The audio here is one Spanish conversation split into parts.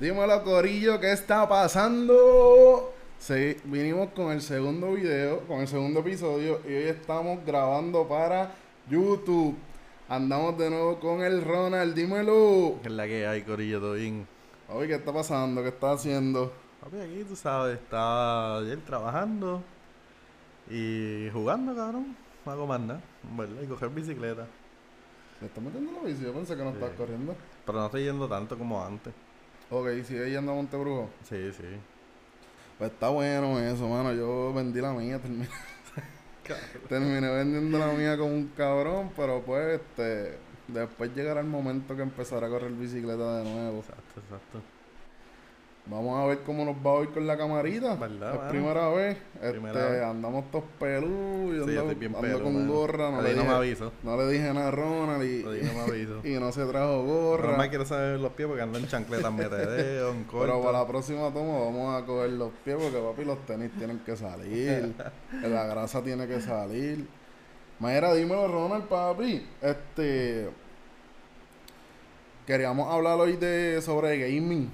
Dímelo, Corillo, ¿qué está pasando? Sí, vinimos con el segundo video, con el segundo episodio y hoy estamos grabando para YouTube. Andamos de nuevo con el Ronald, dímelo. ¿Qué es la que hay, Corillo? ¿Todo bien? Oye, ¿qué está pasando? ¿Qué está haciendo? Papi, aquí tú sabes, estaba ayer trabajando y jugando, cabrón. No hago más nada, ¿verdad? Y coger bicicleta. ¿Me estás metiendo la bici? Yo pensé que no Sí. estás corriendo. Pero no estoy yendo tanto como antes. Ok, sigue yendo a Montebrujo. Sí, sí. Pues está bueno eso, mano. Yo vendí la mía, terminé, terminé vendiendo la mía como un cabrón, pero pues este, después llegará el momento que empezaré a correr bicicleta de nuevo. Exacto, exacto. Vamos a ver cómo nos va hoy con la camarita. ¿Verdad, es mano? primera vez. Primera este, vez. andamos todos peludos. Yo Sí, ando, bien ando con mano. gorra. No le, no me dije, aviso. no le dije nada a Ronald y, no me aviso. y no se trajo No gorra. me quiero saber los pies porque ando en chancletas metedeo, en Pero para corto. la próxima toma vamos a coger los pies porque papi los tenis tienen que salir. la grasa tiene que salir. Mayra, dímelo Ronald, papi. Este queríamos hablar hoy de sobre gaming.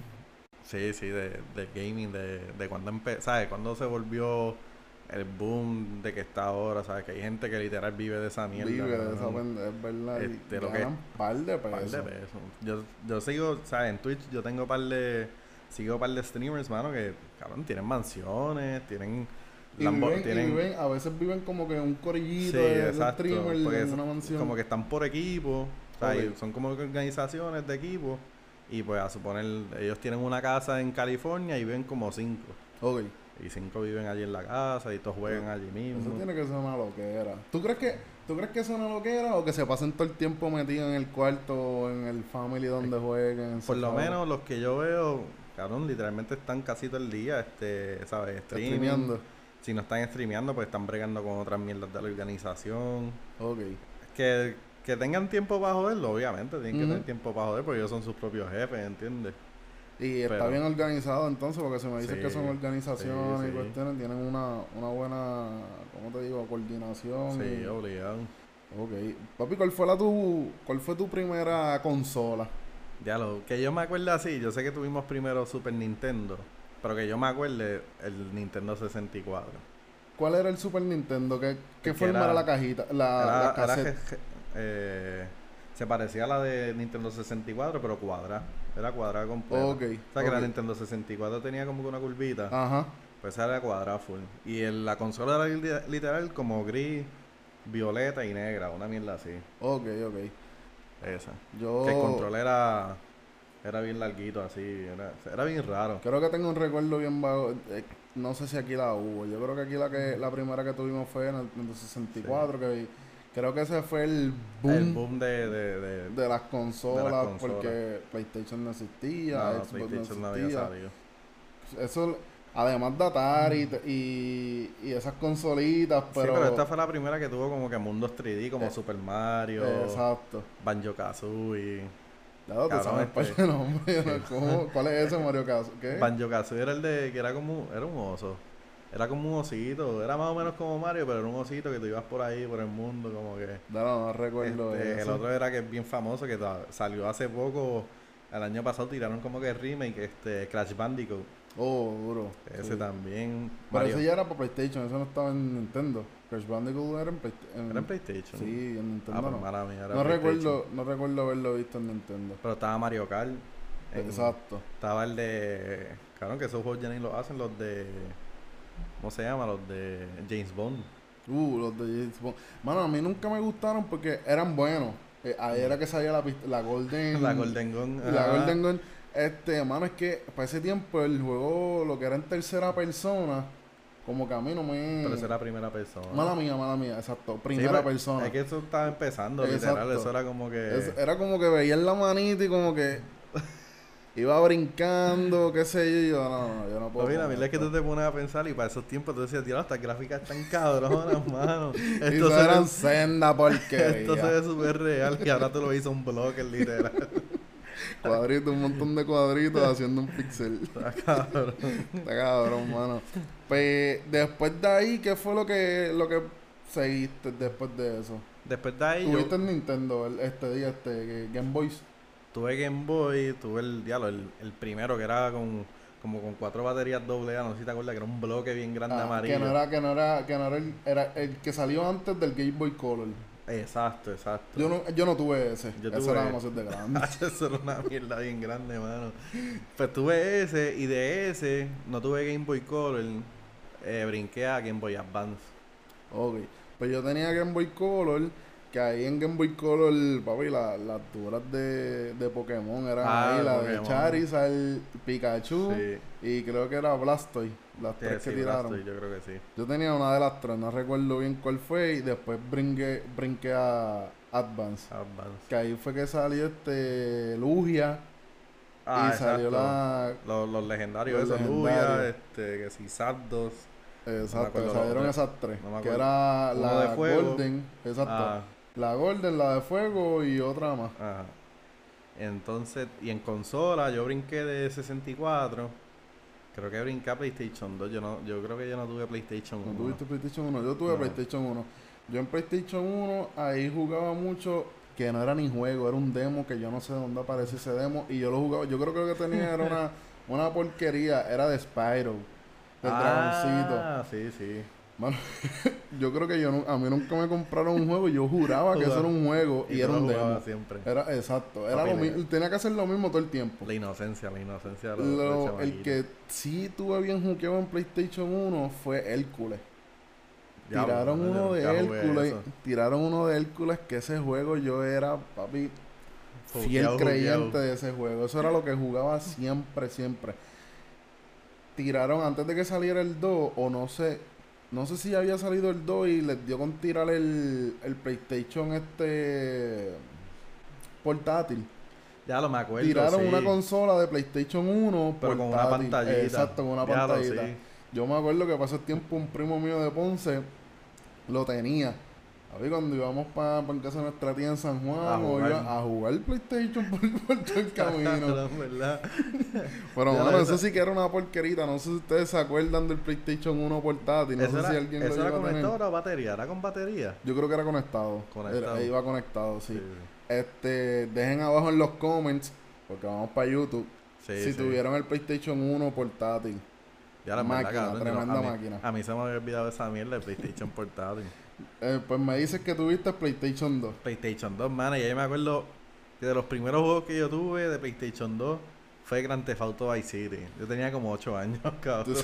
Sí, sí, de, de gaming, de, de cuando empezó, ¿sabes? Cuando se volvió el boom de que está ahora, ¿sabes? Que hay gente que literal vive de esa mierda. Vive de esa es verdad. Este, lo que- par de par pesos. de pesos. Yo, yo sigo, ¿sabes? En Twitch yo tengo par de. Sigo par de streamers, mano, que, cabrón, tienen mansiones, tienen. Y viven, y viven- a veces viven como que un corillito Sí, de, de streamer en una mansión. como que están por equipo, Ok. son como que organizaciones de equipo. Y pues a suponer, ellos tienen una casa en California y viven como cinco. Ok. Y cinco viven allí en la casa y todos juegan allí Eso mismo. tiene que ser una loquera. ¿Tú crees que, ¿tú crees que es una loquera o que se pasen todo el tiempo metidos en el cuarto o en el family donde jueguen? Por lo menos los que yo veo, cabrón, literalmente están casi todo el día, este, ¿sabes? Streaming. Si no están streameando, pues están bregando con otras mierdas de la organización. Ok. Que, que tengan tiempo para joderlo, obviamente, tienen que tener tiempo para joder porque ellos son sus propios jefes, ¿entiendes? Y está bien organizado entonces, porque si me dices Sí, que son organizaciones sí, y cuestiones, tienen una, una buena, ¿cómo te digo? Coordinación. Sí, y- obligado. Ok. Papi, ¿cuál fue, la tu, ¿cuál fue tu primera consola? Ya lo que yo me acuerdo así, yo sé que tuvimos primero Super Nintendo, pero que yo me acuerde el Nintendo 64. ¿Cuál era el Super Nintendo? ¿Qué, qué forma era- la cajita? La, Era- la cassette. Eh, se parecía a la de Nintendo 64, pero cuadrada. Era cuadrada completa. Ok, O sea que la. Nintendo 64 tenía como que una curvita. Ajá. Pues esa era cuadrada full. Y la consola era li- literal como gris, violeta y negra, una mierda así. Ok, ok. Esa. Yo Que el control era, era bien larguito así. Era, era bien raro. creo que tengo un recuerdo bien vago. eh, no sé si aquí la hubo. Yo creo que aquí la que la primera que tuvimos fue en el, en el 64. Que creo que ese fue el boom, El boom de, de, de- de las consolas. de las consolas. Porque PlayStation no existía. no, Xbox no PlayStation no había existía. salido. Eso, además de Atari y, y, y esas consolitas, pero. sí, pero esta fue la primera que tuvo como que mundos 3D, como Eh, Super Mario, Exacto. Banjo Kazooie. Claro, tú Cabrón, sabes este- ¿no? ¿Cuál es ese Mario Kazooie era el de que era como era un oso. Era como un osito, era más o menos como Mario, pero era un osito que tú ibas por ahí, por el mundo, como que. No, no, no recuerdo Este, el eso. otro era que es bien famoso, que salió hace poco, el año pasado tiraron como que remake, este, Crash Bandicoot. Oh, duro. Ese sí. también. Pero Mario- ese ya era para PlayStation, eso no estaba en Nintendo. Crash Bandicoot era en, Play- ¿Era en PlayStation? Sí, en Nintendo Ah, pues no. mala mía, era No recuerdo, no recuerdo haberlo visto en Nintendo. Pero estaba Mario Kart. en- Exacto. Estaba el de. Claro que esos juegos ya ni los hacen, los de. ¿Cómo se llama? Los de James Bond. Uh, los de James Bond. Mano, a mí nunca me gustaron porque eran buenos. Eh, ahí era que salía la, la Golden... La Golden Gun. La. Golden Gun. Este, mano, es que para ese tiempo el juego, lo que era en tercera persona, como que a mí no me... Pero era primera persona. Mala mía, mala mía, exacto. Primera persona. Es que eso estaba empezando, literal. Eso era como que. Es- era como que veía la manita y como que iba brincando, qué sé yo. y yo, no, no, yo no puedo. Pues mira, mira, es que tú te pones a pensar y para esos tiempos tú decías, tío, estas gráficas están cabronas, mano. Esto se, eran senda porquería. esto se ve súper real y ahora tú lo hizo un bloque literal. Cuadritos, un montón de cuadritos haciendo un pixel. Está cabrón. Está cabrón, mano. Pues después de ahí, ¿qué fue lo que lo que seguiste después de eso? Después de ahí yo... Tuviste en Nintendo el- este día, este Game Boys. Tuve Game Boy, tuve el diablo, el, el primero que era con como con cuatro baterías doble A, no sé si te acuerdas que era un bloque bien grande Ah, amarillo. que no era, que no era, que no era el, era el que salió antes del Game Boy Color. Exacto, exacto. Yo no, yo no tuve ese. Yo ese tuve- era demasiado de grande. Eso era una mierda bien grande, mano. Pues tuve ese y de ese no tuve Game Boy Color, eh, brinqué a Game Boy Advance. ok. Pues yo tenía Game Boy Color, que ahí en Game Boy Color, papi, la- las duras de, de Pokémon eran Ah, ahí, la de Pokémon. Charizard, Pikachu Sí. y creo que era Blastoise, las Sí, tres que sí, tiraron. Blastoise, yo creo que sí. Yo tenía una de las tres, no recuerdo bien cuál fue, y después brinqué, brinqué a Advance. Advance. Que ahí fue que salió este Lugia Ah, y salió la... Los, los legendarios, Los esos Lugia, legendarios. este, que si Zapdos. Exacto, salieron esas tres. No que era la de. Golden, exacto. Ah, La Golden, la de fuego y otra más. ajá. Entonces, y en consola yo brinqué de 64. Creo que brinqué a PlayStation 2. Yo, no, yo creo que yo no tuve PlayStation 1. ¿No tuviste PlayStation 1? Yo tuve No. PlayStation 1. Yo en PlayStation 1 ahí jugaba mucho que no era ni juego, era un demo que yo no sé de dónde apareció ese demo y yo lo jugaba. Yo creo que lo que tenía era una, una porquería, era de Spyro, del dragoncito. Ah, sí, sí. Mano, yo creo que yo a mí nunca me compraron un juego y yo juraba que eso era un juego y, era lo un demo. siempre. Era exacto, era Papi, lo mismo, tenía que hacer lo mismo todo el tiempo. La inocencia, la inocencia Lo- los el que sí tuve bien juqueado en PlayStation 1 fue Hércules. Tiraron uno de Hércules, tiraron uno de Hércules que ese juego yo era, papi, fiel Jugueado, creyente de ese juego. Eso era lo que jugaba siempre, siempre. Tiraron antes de que saliera el 2, o no sé, no sé si había salido el 2 y les dio con tirar el, el PlayStation este portátil. Ya lo me acuerdo. Tiraron sí. una consola de PlayStation 1 Pero con una pantallita. Exacto, con una Ya lo pantallita. sí. Yo me acuerdo que pasó tiempo un primo mío de Ponce lo tenía. A ver, cuando íbamos para pa casa de nuestra tía en San Juan, A o jugar. iba a jugar PlayStation por, por todo el camino. Verdad. Pero bueno, eso sí que era una porquerita. No sé si ustedes se acuerdan del PlayStation 1 portátil. No ¿Eso sé era, si alguien eso lo era conectado a batería? ¿Era con batería? Yo creo que era conectado. Conectado. Era- iba conectado, sí. Sí, Este, dejen abajo en los comments, porque vamos para YouTube, sí. si sí. tuvieron el PlayStation 1 portátil. Ya la Máquina, verdad, cabrón, tremenda a mí- máquina. A mí se me había olvidado esa mierda de PlayStation portátil. Eh, pues me dices que tuviste PlayStation 2. PlayStation 2, man, y ahí me acuerdo que de los primeros juegos que yo tuve de PlayStation 2 fue Grand Theft Auto Vice City. Yo tenía como 8 años, cabrón.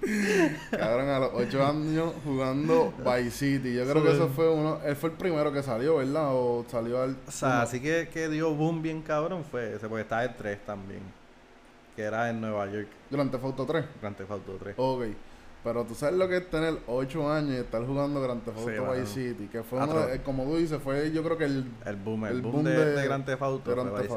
Cabrón, a los 8 años jugando Vice City. Yo creo que eso fue uno. Él fue el primero que salió, ¿verdad? O salió al. O sea, uno. así que, que dio boom bien cabrón fue ese, porque estaba el 3 también. Que era en Nueva York, Grand Theft Auto 3. Grand Theft Auto 3. Ok. Pero tú sabes lo que es tener 8 años y estar jugando Grand Theft Sí, Auto mano. Vice City. Que fue uno de- como tú dices, fue yo creo que el. El boom, el, El boom, boom de, de- de Grand Theft Auto Grand Theft.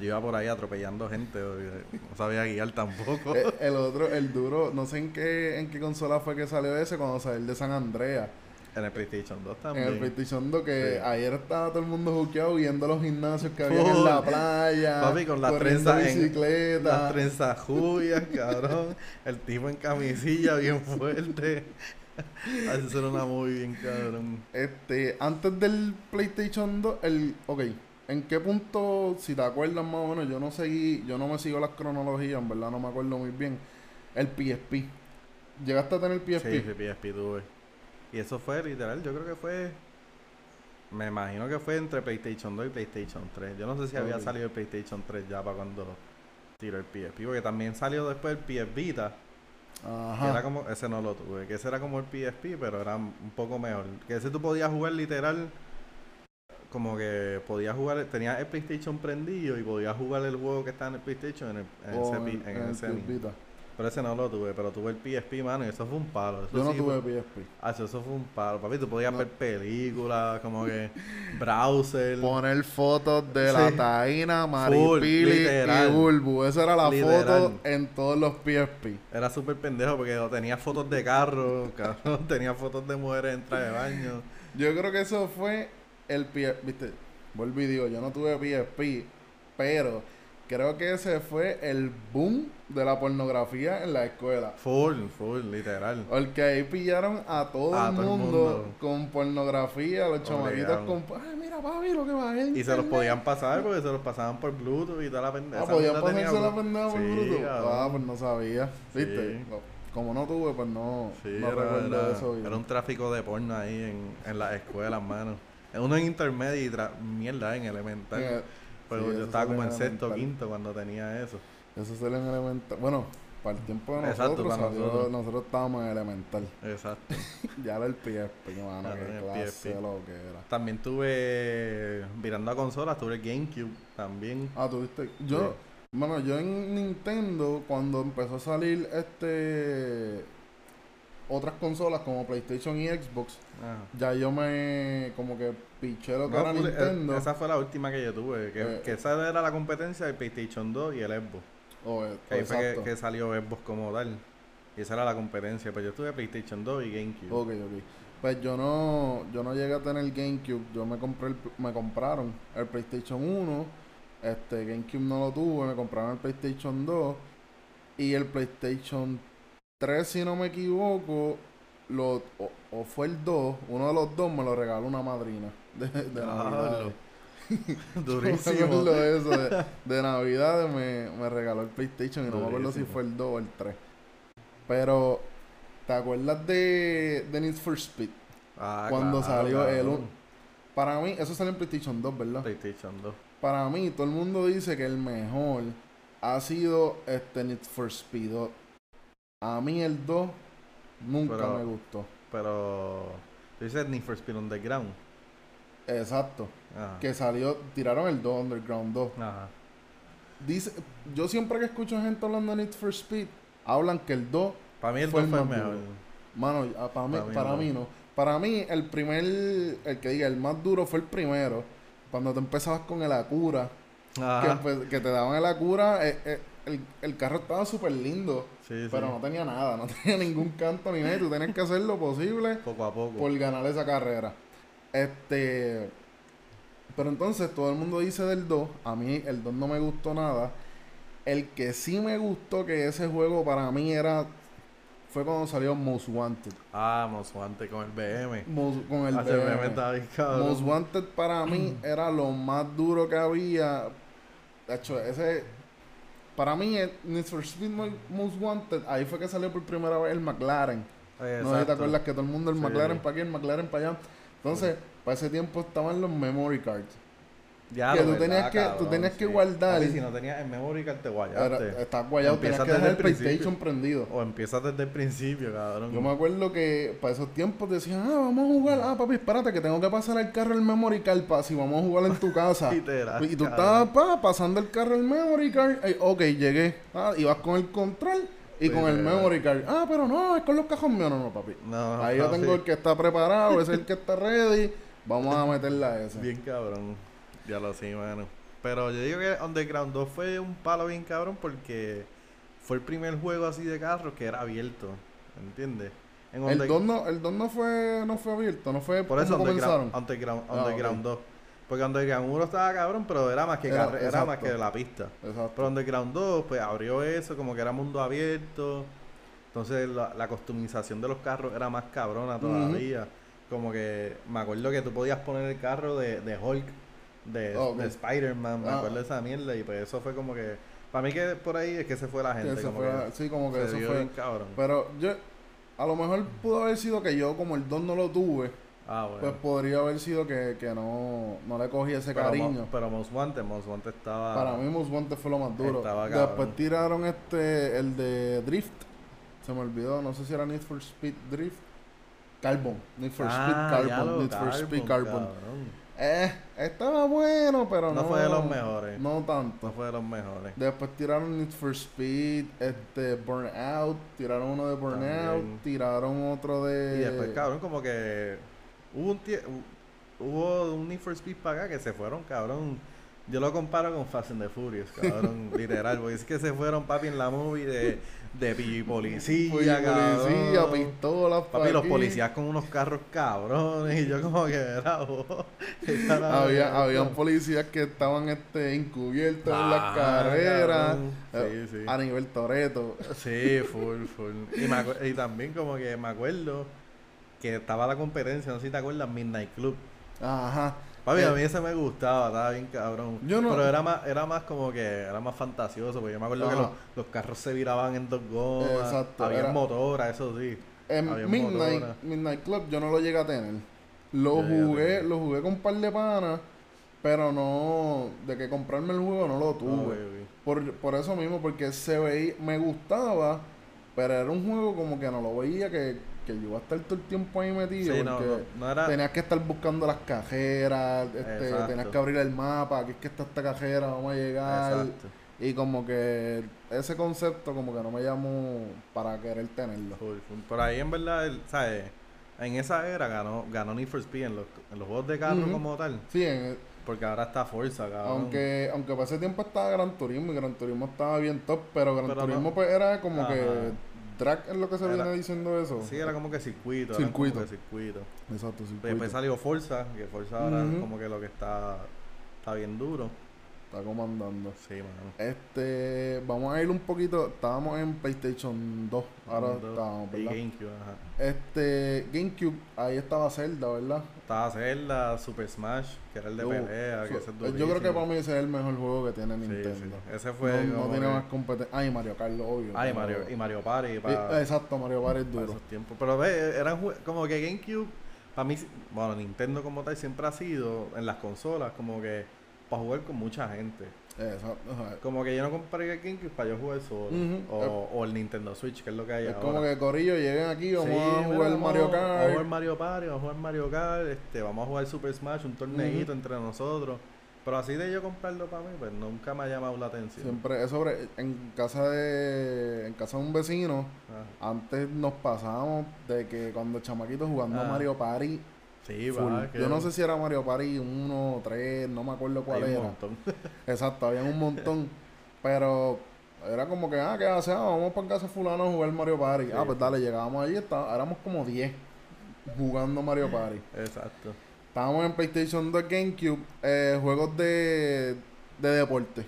Yo iba por ahí atropellando gente, no sabía guiar tampoco. eh, el otro, el duro, no sé en qué, en qué consola fue que salió ese cuando salió el de San Andreas. En el PlayStation 2 En también. el PlayStation 2 que Sí. ayer estaba todo el mundo juqueado viendo los gimnasios que había en la playa. Papi, con la trenza en-. Las trenzas julias, cabrón. El tipo en camisilla bien fuerte. Así era una muy bien, cabrón. Este, antes del PlayStation 2, el, ok, ¿en qué punto, si te acuerdas más o menos, yo no seguí, yo no me sigo las cronologías, en verdad no me acuerdo muy bien, el PSP. ¿Llegaste a tener PSP? Sí, sí, PSP tuve. Y eso fue literal, yo creo que fue. Me imagino que fue entre PlayStation 2 y PlayStation 3. Yo no sé si había salido el PlayStation 3 ya para cuando tiró el PSP. Porque también salió después el PS Vita. Que Ajá. era como, ese no lo tuve, que ese era como el PSP, pero era un poco mejor. Que ese tú podías jugar literal, como que podías jugar, tenías el PlayStation prendido y podías jugar el juego que está en el PlayStation en, el, en ese, en- en el PS mismo. Vita. Pero ese no lo tuve, pero tuve el PSP, mano, y eso fue un palo. Eso Yo no sí tuve fue- PSP. Ah, eso eso fue un palo, papi. Tú podías No. ver películas, como que browser. Poner fotos de Sí. la Taina, Full, Maripili y. Bulbu. Esa era la Literal. foto en todos los PSP. Era súper pendejo porque tenía fotos de carro, cabrón, tenía fotos de mujeres en traje de baño. Yo creo que eso fue el PSP. Viste, vuelvo y digo, yo no tuve PSP, pero creo que ese fue el boom de la pornografía en la escuela. Full, full, literal. Porque ahí pillaron a todo, A el, todo el mundo con pornografía, los chamaquitos con... Ay, mira, papi, lo que va a Y se los podían pasar porque se los pasaban por Bluetooth y toda la pendeja. Ah, podían tenía pasarse la Bluetooth. pendeja por Sí, Bluetooth. cabrón. Ah, pues no sabía. ¿Viste? Sí. Como no tuve, pues no, Sí, no era, recuerdo era- eso. bien. era un tráfico de porno ahí en, en las escuelas, mano. Uno en intermedio y mierda en elemental. Eh, Pero yo estaba como en sexto elemental. quinto cuando tenía eso. Eso sale en elemental. Bueno, para el tiempo de nosotros, Exacto, para salió- nosotros. nosotros estábamos en elemental. Exacto. ya era el PSP, mano, Ah, qué el clase PSP. de lo que era. También tuve, mirando a consolas, tuve el GameCube también. Ah, tuviste. Yo, bueno, yo en Nintendo, cuando empezó a salir este. Otras consolas como PlayStation y Xbox, Ah. ya yo me. Como que piché lo que No, era Nintendo. esa fue la última que yo tuve, que, Eh, que esa era la competencia del PlayStation 2 y el Xbox. O, eh, Que ahí fue que, que salió Xbox como tal. Y esa era la competencia, pero yo tuve PlayStation 2 y GameCube. Ok, ok. Pues yo no, yo no llegué a tener GameCube, yo me compré el, me compraron el PlayStation 1, este GameCube no lo tuve, me compraron el PlayStation 2 y el PlayStation 3 si no me equivoco, lo, o, o fue el 2, uno de los dos me lo regaló una madrina de, de Diablo. Durísimo. No me eso, de, de Navidad me, me regaló el PlayStation y no me acuerdo si fue el 2 o el 3. Pero, ¿te acuerdas de, de Need for Speed? Ah, Cuando claro, salió el cabrón. un- Para mí, eso salió en PlayStation 2, ¿verdad? PlayStation 2. Para mí, todo el mundo dice que el mejor ha sido este Need for Speed 2. A mí el 2 nunca Pero- me gustó. Pero. Tú dices Need for Speed Underground. Exacto. Ajá. Que salió, tiraron el 2, Underground 2. Ajá. Dice, yo siempre que escucho gente hablando de Need for Speed, hablan que el 2, Para mí el Fue 2 el fue el mejor. duro. mano, ah, para mí, Para mí para no. mí no. Para mí, el primer, el que diga, el más duro fue el primero. Cuando tú empezabas con el Acura, que, Ajá. que te daban el Acura, eh, eh, el, el carro estaba súper lindo, Sí, sí. pero no tenía nada, no tenía ningún canto ni nada, y tú tenías que hacer lo posible Poco a poco. por ganar esa carrera. Este. Pero entonces todo el mundo dice del 2. A mí el 2 no me gustó nada. El que sí me gustó que ese juego para mí era. Fue cuando salió Most Wanted. Ah, Most Wanted con el BM. Most- con el Ah, BM BM. Most Wanted para mí era lo más duro que había. De hecho, ese. Para mí, el Need for Speed Mo- Most Wanted, ahí fue que salió por primera vez el McLaren. No sé si te Exacto. acuerdas que todo el mundo el Sí. McLaren para aquí, el McLaren para allá. Entonces, para ese tiempo estaban los memory cards. Ya, que tú verdad, tenías que- tú tenías que guardar- si no tenías el memory card, te guayaste. estás guayado, tenías Empiezas que dejar el. PlayStation prendido. O empiezas desde el principio, cabrón. Yo me acuerdo que para esos tiempos decían, ah, vamos a jugar, ah, papi, espérate, que tengo que pasar el carro el memory card para si vamos a jugar en tu casa. Literal, y tú cabrón. estabas pa, pasando el carro el memory card, eh, ok, llegué, ah, ibas con el control y con el memory card. Ah, pero no, es con los cajos míos, no, no, papi. No, Ahí yo tengo el que está preparado, ese es el que está ready, vamos a meterle a ese. Bien cabrón. Ya lo sé, mano. Pero yo digo que Underground 2 fue un palo bien cabrón porque fue el primer juego así de carros que era abierto. ¿Entiendes? En El Under- 2 no, el 2 no fue, no fue abierto, no fue Por eso Underground. Underground, Ah, Underground ok. 2. Porque Underground 1 estaba cabrón, pero era más que, Era- carre- era más que la pista. Exacto. Pero Underground 2, pues abrió eso, como que era mundo abierto. Entonces la, la customización de los carros era más cabrona todavía. Como que me acuerdo que tú podías poner el carro de, de Hulk, de, Ah, de Spider-Man, me Ah. acuerdo de esa mierda. Y pues eso fue como que. Para mí que por ahí es que se fue la gente. como fue- que sí, como que eso fue. bien cabrón. Pero yo, a lo mejor pudo haber sido que yo, como el 2 no lo tuve, ah, bueno. pues podría haber sido que, que no, no le cogí ese pero, cariño. Mo- pero Most Wanted, Most Wanted estaba. Para mí Most Wanted fue lo más duro. Después tiraron este, el de Drift. Se me olvidó, no sé si era Need for Speed Drift. Carbon. Need for Ah, Speed ya Carbon. lo Need for Speed Carbon. cabrón. Eh, estaba bueno, pero no. No fue de los mejores. No tanto. No fue de los mejores. Después tiraron Need for Speed, este, Burnout, tiraron uno de Burnout, También. tiraron otro de... Y después, cabrón, como que hubo un tie- hu- hubo un Need for Speed para acá que se fueron, cabrón. Yo lo comparo con Fast and the Furious, cabrón, literal, porque es que se fueron, papi, en la movie de, de pi- policía, Policía, cabrón. pistolas, pa' Papi, los policías con unos carros cabrones, y yo como que era vos. Había, habían policías que estaban este, encubiertos en las Ah, carreras, cabrón. eh, Sí, sí. a nivel Toreto. Sí, full, full. Y, me acu- y también como que me acuerdo que estaba la competencia, no sé si te acuerdas, Midnight Club. Ajá. Papi, a Eh, mí ese me gustaba, estaba bien cabrón. Yo no- Pero era más, era más como que, era más fantasioso, porque yo me acuerdo que los, los carros se viraban en dos gomas. Exacto, Había era- motora, eso sí. En Había Midnight, motora. Midnight Club yo no lo llegué a tener. Lo Yo jugué, lo jugué con un par de panas, pero no, de que comprarme el juego no lo tuve. Por, por eso mismo, porque se veía, me gustaba, pero era un juego como que no lo veía, que, que yo iba a estar todo el tiempo ahí metido, Sí, porque no, no era... tenías que estar buscando las cajeras, este, tenías que abrir el mapa, aquí es que está esta cajera, vamos a llegar. Exacto. Y como que ese concepto como que no me llamó para querer tenerlo. Por ahí en verdad, el- ¿sabes? En esa era ganó, ganó Need for Speed en los, en los juegos de carro como tal. Sí, en- Porque ahora está Forza, cabrón. aunque aunque para ese tiempo estaba Gran Turismo y Gran Turismo estaba bien top, pero Gran Pero Turismo no- pues era como Ajá. que drag es lo que se Era- viene diciendo eso. Sí, era como que circuito. Circuito. Como que circuito. Exacto, sí. Después salió Forza, que Forza ahora Ujú. como que lo que está, está bien duro. Está comandando. Sí, mano. Este, vamos a ir un poquito, estábamos en PlayStation 2, ahora estábamos, Y ¿verdad? GameCube, ajá. Este, GameCube, ahí estaba Zelda, ¿verdad? Estaba Zelda, Super Smash, que era el de Uh, pelea, que ese es yo creo que para mí ese es el mejor juego que tiene Nintendo. sí. Ese fue no, no tiene que- más competencia. Ah, y Mario Kart, obvio. Ah, y Mario, y Mario Party Y- para, exacto, Mario Kart es duro. esos tiempos. Pero ve, eran como que GameCube, para mí, bueno, Nintendo como tal siempre ha sido en las consolas como que para jugar con mucha gente. Exacto. Como que yo no compré el GameCube para yo jugar solo. O, o el Nintendo Switch, que es lo que hay Es ahora. como que Corillo lleguen aquí, vamos Sí, a jugar vamos- Mario Vamos a Kart. jugar Mario Party, vamos a jugar Mario Kart, este, vamos a jugar Super Smash, un torneito entre nosotros. Pero así de yo comprarlo para mí, pues nunca me ha llamado la atención. Siempre, es sobre, en casa de, en casa de un vecino, antes nos pasábamos de que cuando chamaquitos jugando Ah. Mario Party, sí, va. que yo no sé si era Mario Party 1, 3, no me acuerdo cuál hay un era. montón. Exacto, había un montón. pero era como que, ah, ¿qué hace? Ah, vamos para casa de fulano a jugar Mario Party. Sí. Ah, pues dale, llegábamos allí, está- éramos como 10 jugando Mario Party. Exacto. Estábamos en PlayStation 2 GameCube, eh, juegos de, de deporte.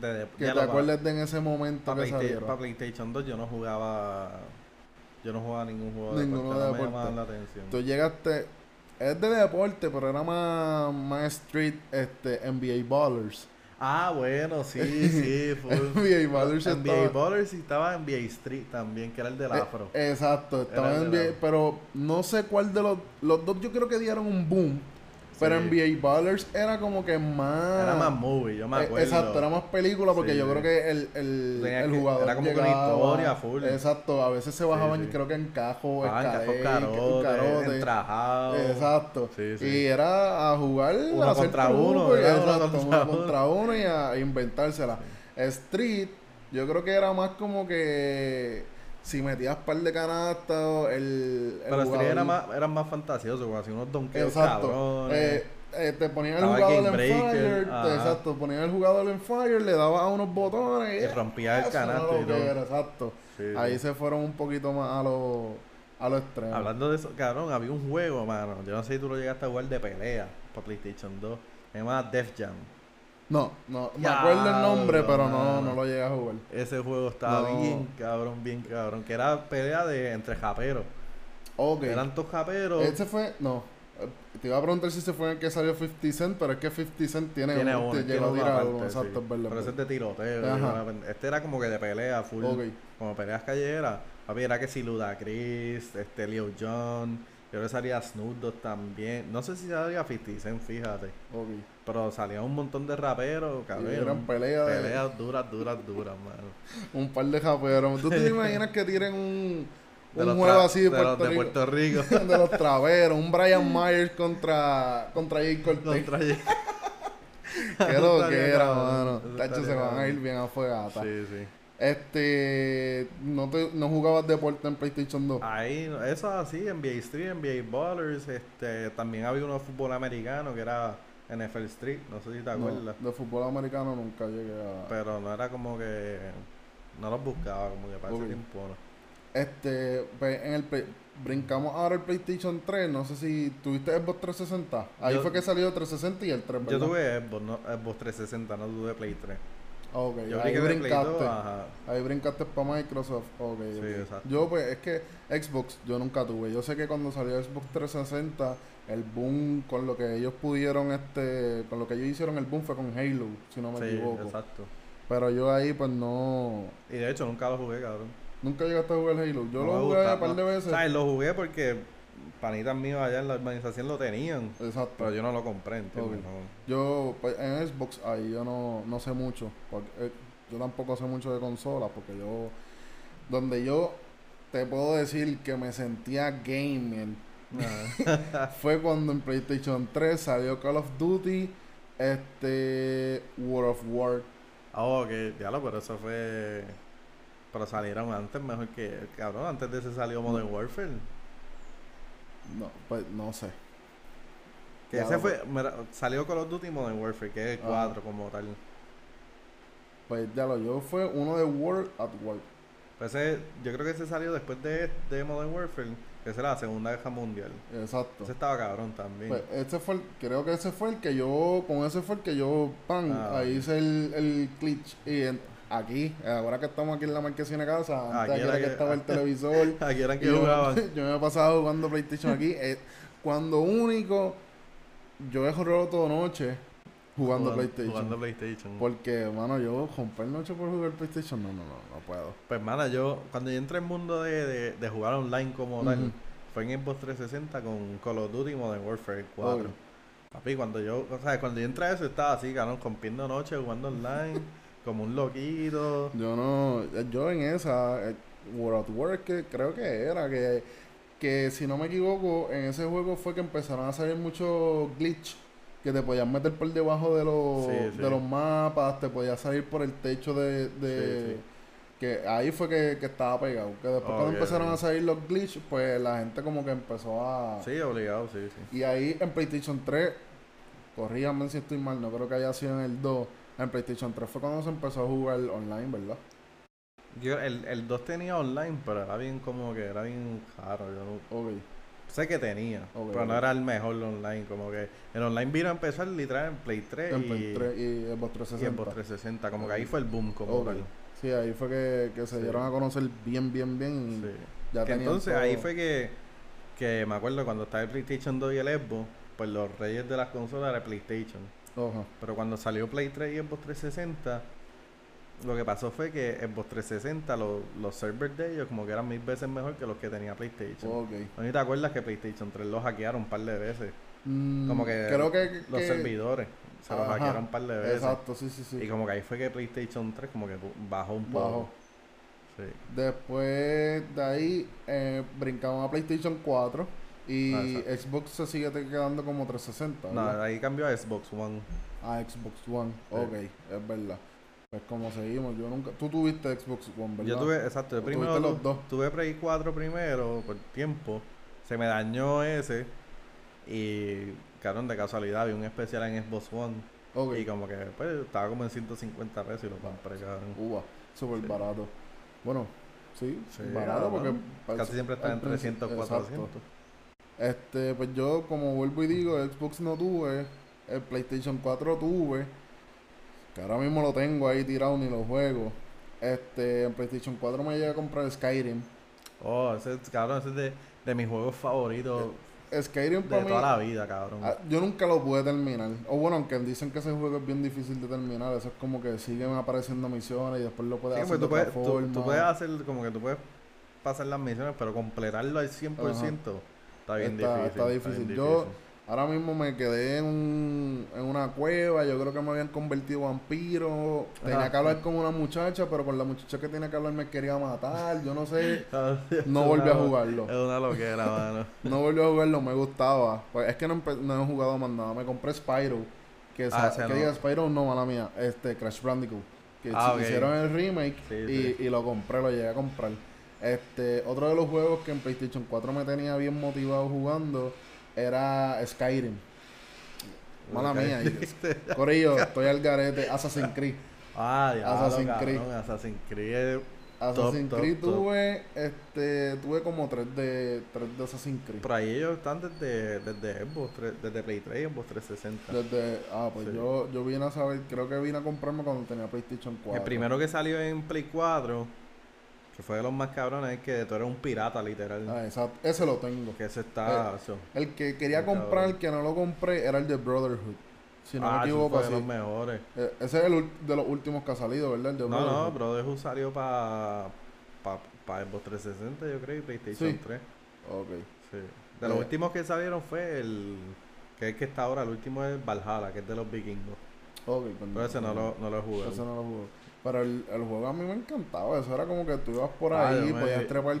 De, de- Que te acuerdes de en ese momento Para que salieron. para PlayStation 2 yo no jugaba. Yo no jugaba ningún juego Ninguno de de deporte, no me llamaban la atención. Tú llegaste, es de deporte, pero era más, más street, este, NBA Ballers. Ah, bueno, sí, sí. Full. NBA Ballers NBA estaba- Ballers y estaba NBA Street también, que era el del Eh, afro. exacto, estaba en NBA, la- pero no sé cuál de los, los dos yo creo que dieron un boom. Pero Sí. NBA Ballers era como que más... Era más movie, yo me Eh, acuerdo. Exacto, era más película porque Sí. yo creo que el, el, Tenía el que- jugador era como que una llegaba- historia full. Exacto, a veces se bajaban sí. creo que en cajo, cajos escalé, carotes, carote. entrajados. Exacto. Sí, sí. Y era a jugar Uno a contra uno, exacto, contra uno contra uno y a, a inventársela. Street, yo creo que era más como que si metías par de canastas, el, el Pero Street jugador- era más, eran más fantasiosos, hacía unos donkeos Exacto. cabrones. Eh, eh, te ponían el jugador en fire, te- exacto, ponían el jugador en fire, le dabas a unos botones Y rompía el canasto y que todo. era, exacto. Sí, Ahí sí. se fueron un poquito más a lo, a lo extremo. Hablando de eso, cabrón, había un juego, mano. Yo no sé si tú lo llegaste a jugar de pelea para PlayStation 2. Se llamaba Def Jam. No, no, me Ya, acuerdo el nombre, pero no, no lo llegué a jugar. Ese juego estaba No. bien cabrón, bien cabrón. Que era pelea de entre japeros. Ok. Eran dos japeros. Ese fue, no. eh, Te iba a preguntar si ese fue el que salió 50 Cent, pero es que 50 Cent tiene, Tiene uno, uno, te tiene llegó sí. exacto. Pero ese es de tiroteo. Ajá. Este era como que de pelea full. Ok. Como peleas callejeras. Papi, era que si Ludacris, este Leo John. Yo creo que salía Snoop Dogg también. No sé si salía 50 Cent, fíjate. Pero salía un montón de raperos, Y cabrón. eran peleas de- Peleas duras, duras, duras, mano. Un par de japeros. ¿Tú te imaginas que tiren un, un juego así de, de los Puerto, de Rico? Puerto Rico. de los traveros, un Brian Myers contra, contra Jay Cortez. Contra Ye- Qué lo que era, mano. eso Tacho, se van a ir bien afuegata. Sí, sí. Este, ¿no, te, ¿no jugabas deporte en PlayStation 2? Ahí, eso así, NBA Street, NBA Ballers, este, también había uno de fútbol americano que era NFL Street, no sé si te No, acuerdas. de fútbol americano nunca llegué a... Pero no era como que, no los buscaba, como que para Ok. ese tiempo no. Este, pues, en el brincamos ahora el PlayStation 3, no sé si tuviste Xbox 360. Ahí Yo- fue que salió el 360 y el 3, Yo ¿verdad? tuve Xbox, no, Xbox 360, no tuve Play 3. Ok, Yo ahí brinqué de Play 2, brincaste. ajá. Ahí brincaste para Microsoft. Ok, Sí, ok. exacto. Yo, pues, es que Xbox yo nunca tuve. Yo sé que cuando salió Xbox 360, el boom con lo que ellos pudieron, este, con lo que ellos hicieron el boom fue con Halo, si no me Sí, equivoco. exacto. Pero yo ahí pues no, Y de hecho nunca lo jugué, cabrón. nunca llegaste a jugar Halo. Yo No lo jugué gusta, un par no. de veces. Lo jugué porque panitas míos allá en la urbanización lo tenían. Exacto. Pero yo no lo compré, ¿entiendes? Ok. No. Yo, pues, en Xbox, ahí yo no, no sé mucho. Porque, eh, yo tampoco sé mucho de consolas, porque yo. Donde yo te puedo decir que me sentía gaming Nada. fue cuando en PlayStation 3 salió Call of Duty, este. World of War. Ah, ok, diablo, pero eso fue. Pero salieron antes mejor que. Cabrón, antes de ese salió Modern Warfare. No, pues no sé. Que ese fue. mira, salió Call of Duty Modern Warfare, que es el Ajá. 4 como tal. Pues ya lo yo fue uno de World at War. Pues ese, yo creo que ese salió después de, de Modern Warfare, que esa era la Segunda Guerra Mundial. Exacto. Ese estaba cabrón también. Pues ese fue el, creo que ese fue el que yo, con ese fue el que yo, pan, Ah, ahí hice el, el glitch. Y en- aquí, ahora que estamos aquí en la marquesina casa, antes Aquí era que que- estaba el televisor. Aquí eran que yo, jugaban. yo me he pasado jugando PlayStation aquí. eh, cuando único, yo he jugado toda noche jugando, PlayStation. Jugando PlayStation. Porque, mano, yo romper noche por jugar PlayStation, no, no, no, no puedo. Pues, mana, yo, cuando yo entré en el mundo de, de, de jugar online como tal, fue en Xbox 360 con Call of Duty Modern Warfare 4. Obvio. Papi, cuando yo, o sea, cuando yo entré a eso estaba así, cabrón, rompiendo noche, jugando online, como un loquito. Yo no, yo en esa, eh, World at War, que creo que era, que, que si no me equivoco, en ese juego fue que empezaron a salir muchos glitch, que te podías meter por debajo de los, Sí, sí. de los mapas, te podías salir por el techo de... de- Sí. Que ahí fue que, que estaba pegado. Que después cuando empezaron a salir los glitch, pues la gente como que empezó a... Sí, obligado, sí, sí. Y ahí en PlayStation 3, corríganme si estoy mal, no creo que haya sido en el 2. En PlayStation 3 fue cuando se empezó a jugar online, ¿verdad? Yo, el, el 2 tenía online, pero era bien como que era bien raro. Yo no- sé que tenía, Ok, pero no era el mejor online. Como que el online vino a empezar literal en Play 3 En y, Play 3 y Xbox y en 360. Xbox 360. Como que ahí fue el boom como tal. Sí, ahí fue que, que se Sí. dieron a conocer bien, bien, bien. y Sí. Ya Que entonces todo. ahí fue que, que me acuerdo cuando estaba el PlayStation 2 y el Xbox, pues los reyes de las consolas era PlayStation. Pero cuando salió Play 3 y Xbox 360, lo que pasó fue que Xbox 360, los, los servers de ellos como que eran mil veces mejor que los que tenía PlayStation. Ok. ¿No te acuerdas que PlayStation 3 los hackearon un par de veces? Mm, Como que creo que, Los que- servidores se los Ajá. hackearon un par de veces. Exacto, sí, sí, sí. Y como que ahí fue que PlayStation 3 como que bajó un poco. Bajó. Sí. Después de ahí eh, brincamos a PlayStation 4 y Ah. Xbox se sigue quedando como 360. No, ¿verdad? ahí cambió a Xbox One. A Xbox One. Sí. Ok, es verdad. Pues como seguimos, yo nunca... Tú tuviste Xbox One, ¿verdad? Yo tuve, exacto, yo ¿O primero tuviste los dos? tuve Play 4 primero por tiempo. Se me dañó ese. Y, cabrón, de casualidad, vi un especial en Xbox One. Ok. Y como que, pues, estaba como en 150 pesos y lo compré, cabrón. Uva, súper Sí. barato. Bueno, sí, Sí, barato porque... Casi siempre está en principio- 300, exacto. 400. Este, pues yo, como vuelvo y digo, Xbox no tuve, el PlayStation 4 tuve, que ahora mismo lo tengo ahí tirado ni lo juego. Este, en PlayStation 4 me llegué a comprar Skyrim. Oh, ese, cabrón, ese es de, de mis juegos favoritos Skyrim de para mí, toda la vida, cabrón. ah, yo nunca lo pude terminar. O bueno, aunque dicen que ese juego es bien difícil de terminar, eso es como que siguen apareciendo misiones y después lo puedes Sí, hacer pues tú de puedes, tú, puedes hacer como que tú puedes pasar las misiones, pero completarlo al 100% está bien Está- difícil. está bien difícil. Yo- Ahora mismo me quedé en, un, en una cueva, yo creo que me habían convertido en vampiro. Tenía Ajá. que hablar con una muchacha, pero con la muchacha que tenía que hablar me quería matar. Yo no sé, no volví a jugarlo. Es una loquera, mano. No volví a jugarlo, me gustaba. Pues es que no, no he jugado más nada. Me compré Spyro. Que, Ah, ese que no. diga Spyro, no, mala mía. Este, Crash Bandicoot. Que Ah, si- ok. hicieron el remake Sí, y, sí. y lo compré, lo llegué a comprar. Este, otro de los juegos que en PlayStation 4 me tenía bien motivado jugando era Skyrim. Mala Ok. mía. Corillo, estoy al garete. Assassin's Creed. Ah, diablo, Assassin's cabrón, Creed. Assassin's Creed. Assassin's top, Creed top. tuve, este, tuve como tres de, tres de Assassin's Creed. Por ahí ellos están desde, desde Xbox, desde Play 3 y Xbox 360. Desde, ah, pues Sí. yo, yo vine a saber, creo que vine a comprarme cuando tenía PlayStation 4. El primero que salió en Play 4 Que fue de los más cabrones, es que tú eres un pirata, literal. Ah, exacto. Ese lo tengo. Que ese está... eso. El que quería comprar, cabrón. el que no lo compré, era el de Brotherhood. Si no ah, me equivoco, fue de así. los mejores. Eh, Ese es el de los últimos que ha salido, ¿verdad? El de No, no, Brotherhood. Salió para pa, pa Xbox 360, yo creo, y PlayStation Sí. 3. Ok. Sí. De los Eh. últimos que salieron fue el... Que es que está ahora, el último es Valhalla, que es de los vikingos. Ok, pues Pero ese no lo, no lo jugado. Ese no lo jugué. Pero el, el juego a mí me encantaba. Eso era como que tú ibas por Ah, ahí, me- podías, trepar,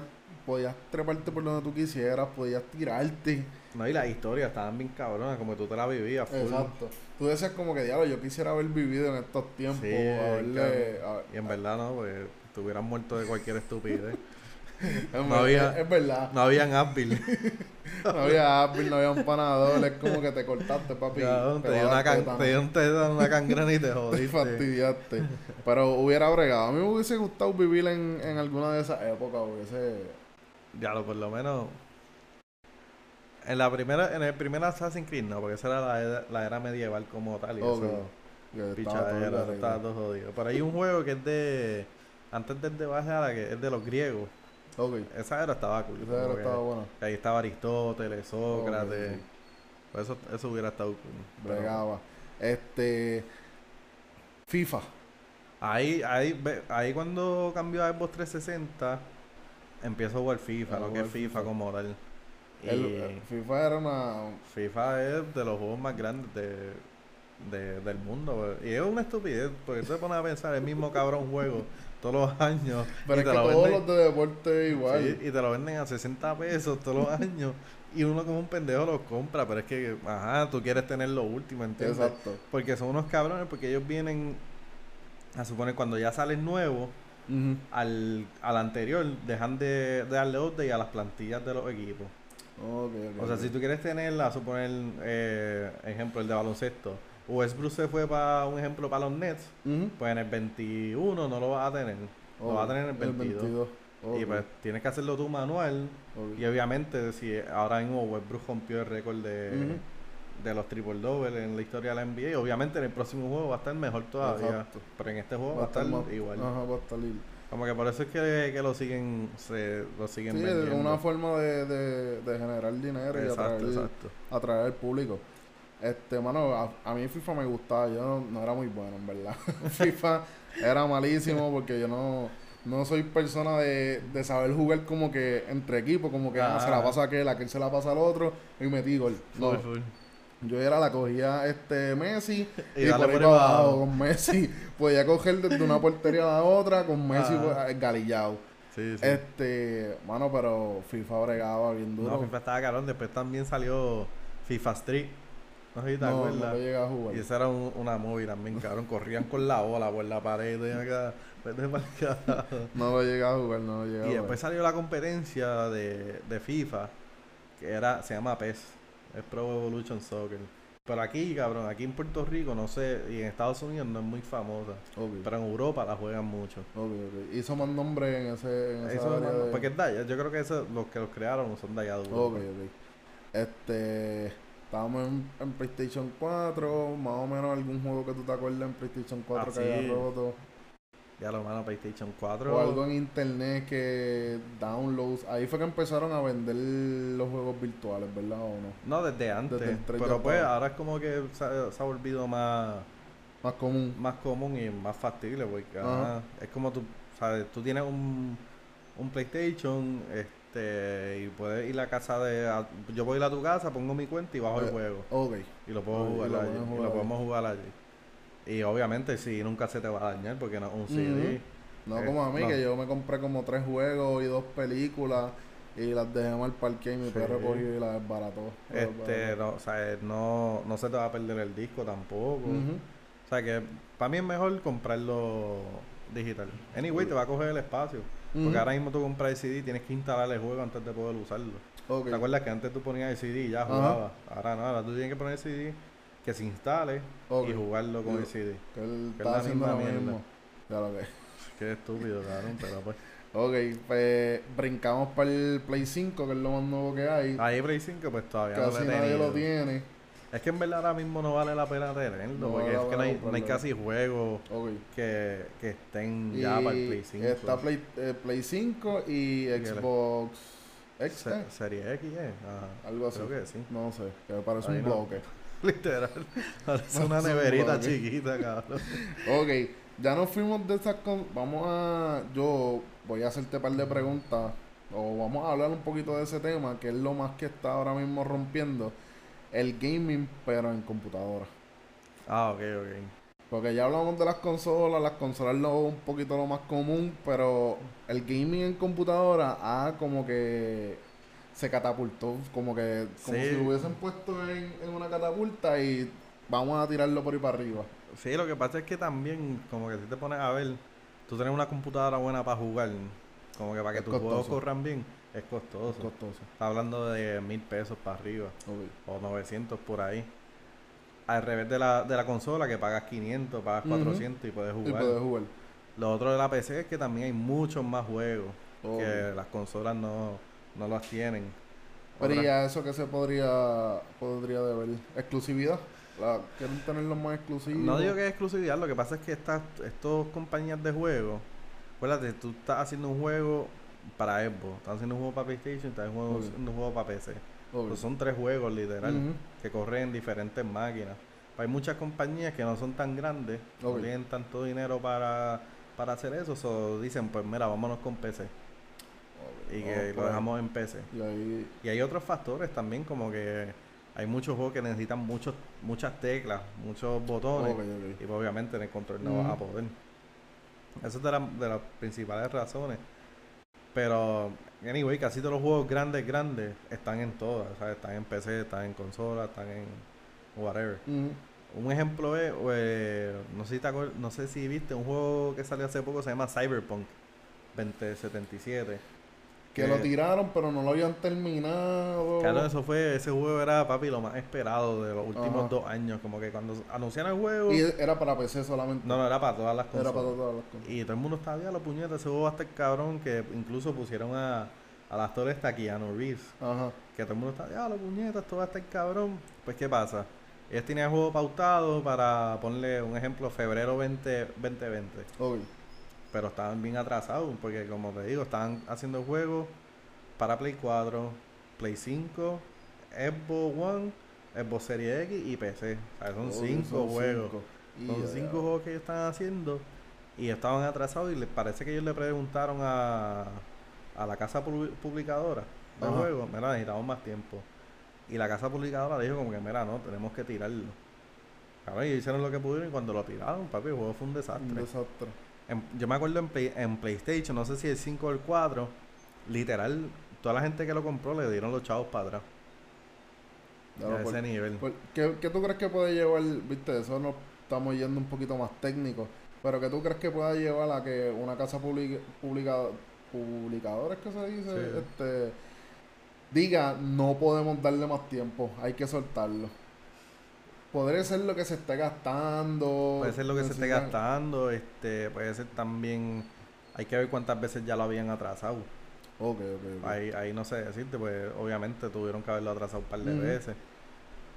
podías treparte por donde tú quisieras, podías tirarte. No, y las historias estaban bien cabronas, como tú te la vivías. Full. Exacto. Tú decías como que, diablo, yo quisiera haber vivido en estos tiempos. Sí, haberle, a- Y en verdad no, pues te hubieran muerto de cualquier estupidez. no había- es verdad. no habían Advil. No había Apple, no había un panador. Es como que te cortaste, papi. Cabrón, te dio una, can- te dio un una cangrena y te Te jodiste. fastidiaste. Pero hubiera bregado. A mí me hubiese gustado vivir en, en alguna de esas épocas. Hubiese. Ya lo por lo menos. En la primera, en el primer Assassin's Creed no, porque esa era la era, la era medieval como tal y Ok. eso que estaba todo pichadera, arreglado. estaba todo jodido. Pero hay un juego que es de antes del de Valhalla, que es de los griegos. Ok. Esa era estaba cool. Esa era estaba buena. ahí estaba Aristóteles, Sócrates. Pues eso, eso hubiera estado cool. Bregaba. Este. FIFA. Ahí, ahí, ahí cuando cambió a Xbox 360, empiezo a jugar FIFA, lo que es FIFA, FIFA. como tal. El, el FIFA era una. FIFA es de los juegos más grandes de, de- del mundo. Y es una estupidez, porque tú te pones a pensar el mismo cabrón juego todos los años. Pero y es te que lo todos venden- los de deporte igual. Sí, y te lo venden a 60 pesos todos los años. Y uno como un pendejo los compra, pero es que, ajá, tú quieres tener lo último, ¿entiendes? Exacto. Porque son unos cabrones, porque ellos vienen, a suponer, cuando ya sales nuevo, Ujú. al, al anterior, dejan de, de darle update a las plantillas de los equipos. Ok, ok, O sea, si tú quieres tener, a suponer, eh, ejemplo, el de baloncesto, Westbrook se fue para, un ejemplo, para los Nets, pues en el 21 no lo vas a tener, lo vas a tener en el 22. Y pues tienes que hacerlo tú manual. Y obviamente, si ahora mismo Westbrook rompió el récord de, de los triple double en la historia de la NBA, obviamente en el próximo juego va a estar mejor todavía. Exacto. Pero en este juego va a estar más- igual. Ajá, va a estar igual. Como que por eso es que, que lo siguen, se, lo siguen Sí, es vendiendo. una forma de, de, de generar dinero y atraer, atraer al público. Este, mano, a, a mí FIFA me gustaba, yo no, no era muy bueno, en verdad. FIFA era malísimo porque yo no, no soy persona de, de saber jugar como que entre equipos, como que ah, se la Ah. pasa a aquel, aquel se la pasa al otro y metí gol. No, Full, full. yo era la cogía este Messi Y y, por ahí por para abajo. abajo con Messi. Podía coger desde una portería a la otra con Messi Ah. pues, galillado. Sí, sí. Este, mano, pero FIFA bregaba bien duro. no, FIFA estaba cabrón. Después también salió FIFA Street. No sé si te no, no acuerdas. lo llegué a jugar. y esa era un- una movie también, cabrón. Corrían con la ola por la pared y acá. carajo. No lo llegué a jugar, no lo llegué a Y jugar. después salió la competencia de, de FIFA, que era, se llama PES, es Pro Evolution Soccer. Pero aquí, cabrón, aquí en Puerto Rico, no sé, y en Estados Unidos no es muy famosa. Ok, Pero en Europa la juegan mucho. ok, ok. Hizo más nombre en ese en esa Eso, área no- de- porque es allá, yo creo que eso, los que los crearon son Ok, Europa. ok. Este, estábamos en, en PlayStation 4, más o menos algún juego que tú te acuerdas en PlayStation 4 Ah, que haya sí. roto. Ya lo mano PlayStation 4. O algo en internet que downloads. Ahí fue que empezaron a vender los juegos virtuales, ¿verdad o no? No, desde antes. Desde pero pues ahora es como que se, ha- se ha volvido más, Más común. más común y más factible porque es como tú, sabes, tú tienes un, un PlayStation este y puedes ir a casa de a- yo voy a ir a tu casa, pongo mi cuenta y bajo el Eh, juego Ok. y lo puedo jugar lo allí, y lo podemos jugar allí. Y obviamente si nunca se te va a dañar porque no es un CD. No Eh, como a mí, no. que yo me compré como tres juegos y dos películas y las dejé en el parque y mi Sí. perro cogió y las desbarató. Este, no, o sea, no, no se te va a perder el disco tampoco. O sea que para mí es mejor comprarlo digital. Anyway, te va a coger el espacio. Porque ahora mismo tú compras el CD y tienes que instalar el juego antes de poder usarlo. Ok. ¿Te acuerdas que antes tú ponías el CD y ya Ajá. jugabas? Ahora no, ahora tú tienes que poner el CD que se instale y jugarlo con el CD. Que él que es está la haciendo misma lo mierda. mismo. Ya lo que. Qué estúpido, cabrón, pero pues. Ok, pues brincamos para el Play 5, que es lo más nuevo que hay. Ahí Play 5 pues todavía no lo Casi nadie lo tiene. Es que en verdad ahora mismo no vale la pena tenerlo, No porque es que no hay, no casi juegos que, que estén Y ya para el Play 5. está Play, eh, Play 5 y Xbox X, Se-. Serie X, ¿eh? Ajá. algo así. Creo que sí. No sé, que parece Ahí un no. bloque. Literal. Parece una Parece un neverita chiquita, cabrón. Ok, ya nos fuimos de estas con... Vamos a... Yo voy a hacerte un par de preguntas. O vamos a hablar un poquito de ese tema, que es lo más que está ahora mismo rompiendo. El gaming, pero en computadora. Ah, ok, ok. Porque ya hablamos de las consolas, las consolas lo un poquito lo más común, pero el gaming en computadora ah, como que se catapultó, como que como Sí. si lo hubiesen puesto en, en una catapulta y vamos a tirarlo por ahí para arriba. Sí, lo que pasa es que también, como que si te pones a ver, tú tienes una computadora buena para jugar, como que para que Es tus juegos corran bien, es costoso. Es costoso. Está hablando de mil pesos para arriba, Ok. o 900 por ahí. Al revés de la, de la consola, que pagas 500, pagas Ujú. 400 y puedes Y jugar. puedes jugar. Lo otro de la PC es que también hay muchos más juegos que las consolas no, no los tienen. Pero ¿y a eso que se podría podría deber? ¿Exclusividad? La, ¿Quieren tenerlo más exclusivo? No digo que es exclusividad, lo que pasa es que estas estos compañías de juegos, acuérdate, tú estás haciendo un juego para Xbox, estás haciendo un juego para PlayStation, estás haciendo un juego, Ok. un juego para PC. Pues son tres juegos literal que corren en diferentes máquinas. Hay muchas compañías que no son tan grandes, no tienen tanto dinero para, para hacer eso, so dicen pues mira, vámonos con PC y que lo dejamos en PC. Y ahí... Y hay otros factores también, como que hay muchos juegos que necesitan muchos, muchas teclas, muchos botones. Y pues, obviamente en el control no vas a poder. Esa es de, la- de las principales razones. Pero, anyway, casi todos los juegos grandes, grandes, están en todas. Sea, están en PC, están en consola, están en whatever. Un ejemplo es, eh, no, sé si te no sé si viste un juego que salió hace poco, se llama Cyberpunk 2077. Que lo tiraron, pero no lo habían terminado. Claro, eso fue, ese juego era, papi, lo más esperado de los últimos Ajá. dos años. Como que cuando anunciaron el juego... Y era para PC solamente. No, no, era para todas las Era consolas. para todas las cosas. Y todo el mundo estaba, ya la puñeta, ese juego va a estar cabrón, que incluso pusieron a, al actor esta Keanu Reeves, Ajá. que todo el mundo estaba, ya la puñeta, esto va a estar cabrón. Pues, ¿qué pasa? Ellos tenían el juego pautado para ponerle un ejemplo, febrero 20, 2020, Ok. Pero estaban bien atrasados, porque como te digo, estaban haciendo juegos para Play 4, Play 5, Xbox One, Xbox Series X y PC. O sea, son Ok, cinco son juegos. cinco. Son ya, cinco ya. juegos que ellos están haciendo y estaban atrasados y les parece que ellos le preguntaron a, a la casa pu- publicadora de Ajá. juegos, mira, necesitamos más tiempo. Y la casa publicadora dijo como que, mira, no, tenemos que tirarlo. Claro, y hicieron lo que pudieron y cuando lo tiraron, papi, el juego fue un desastre. Un desastre. En- yo me acuerdo en, Play- en PlayStation, no sé si el 5 o el 4, literal, toda la gente que lo compró le dieron los chavos para atrás. Claro, a por- ese nivel. por- ¿qué, qué tú crees que puede llevar? Viste, eso nos estamos yendo un poquito más técnico. Pero ¿qué tú crees que pueda llevar a que una casa publica, publica- publicadora, es que se dice, Sí. este, diga, no podemos darle más tiempo, hay que soltarlo? Podría ser lo que se esté gastando. Puede ser lo que se esté gastando, este, puede ser también, hay que ver cuántas veces ya lo habían atrasado. Ok, ok, ok. Ahí, ahí no sé decirte, pues obviamente tuvieron que haberlo atrasado un par de veces.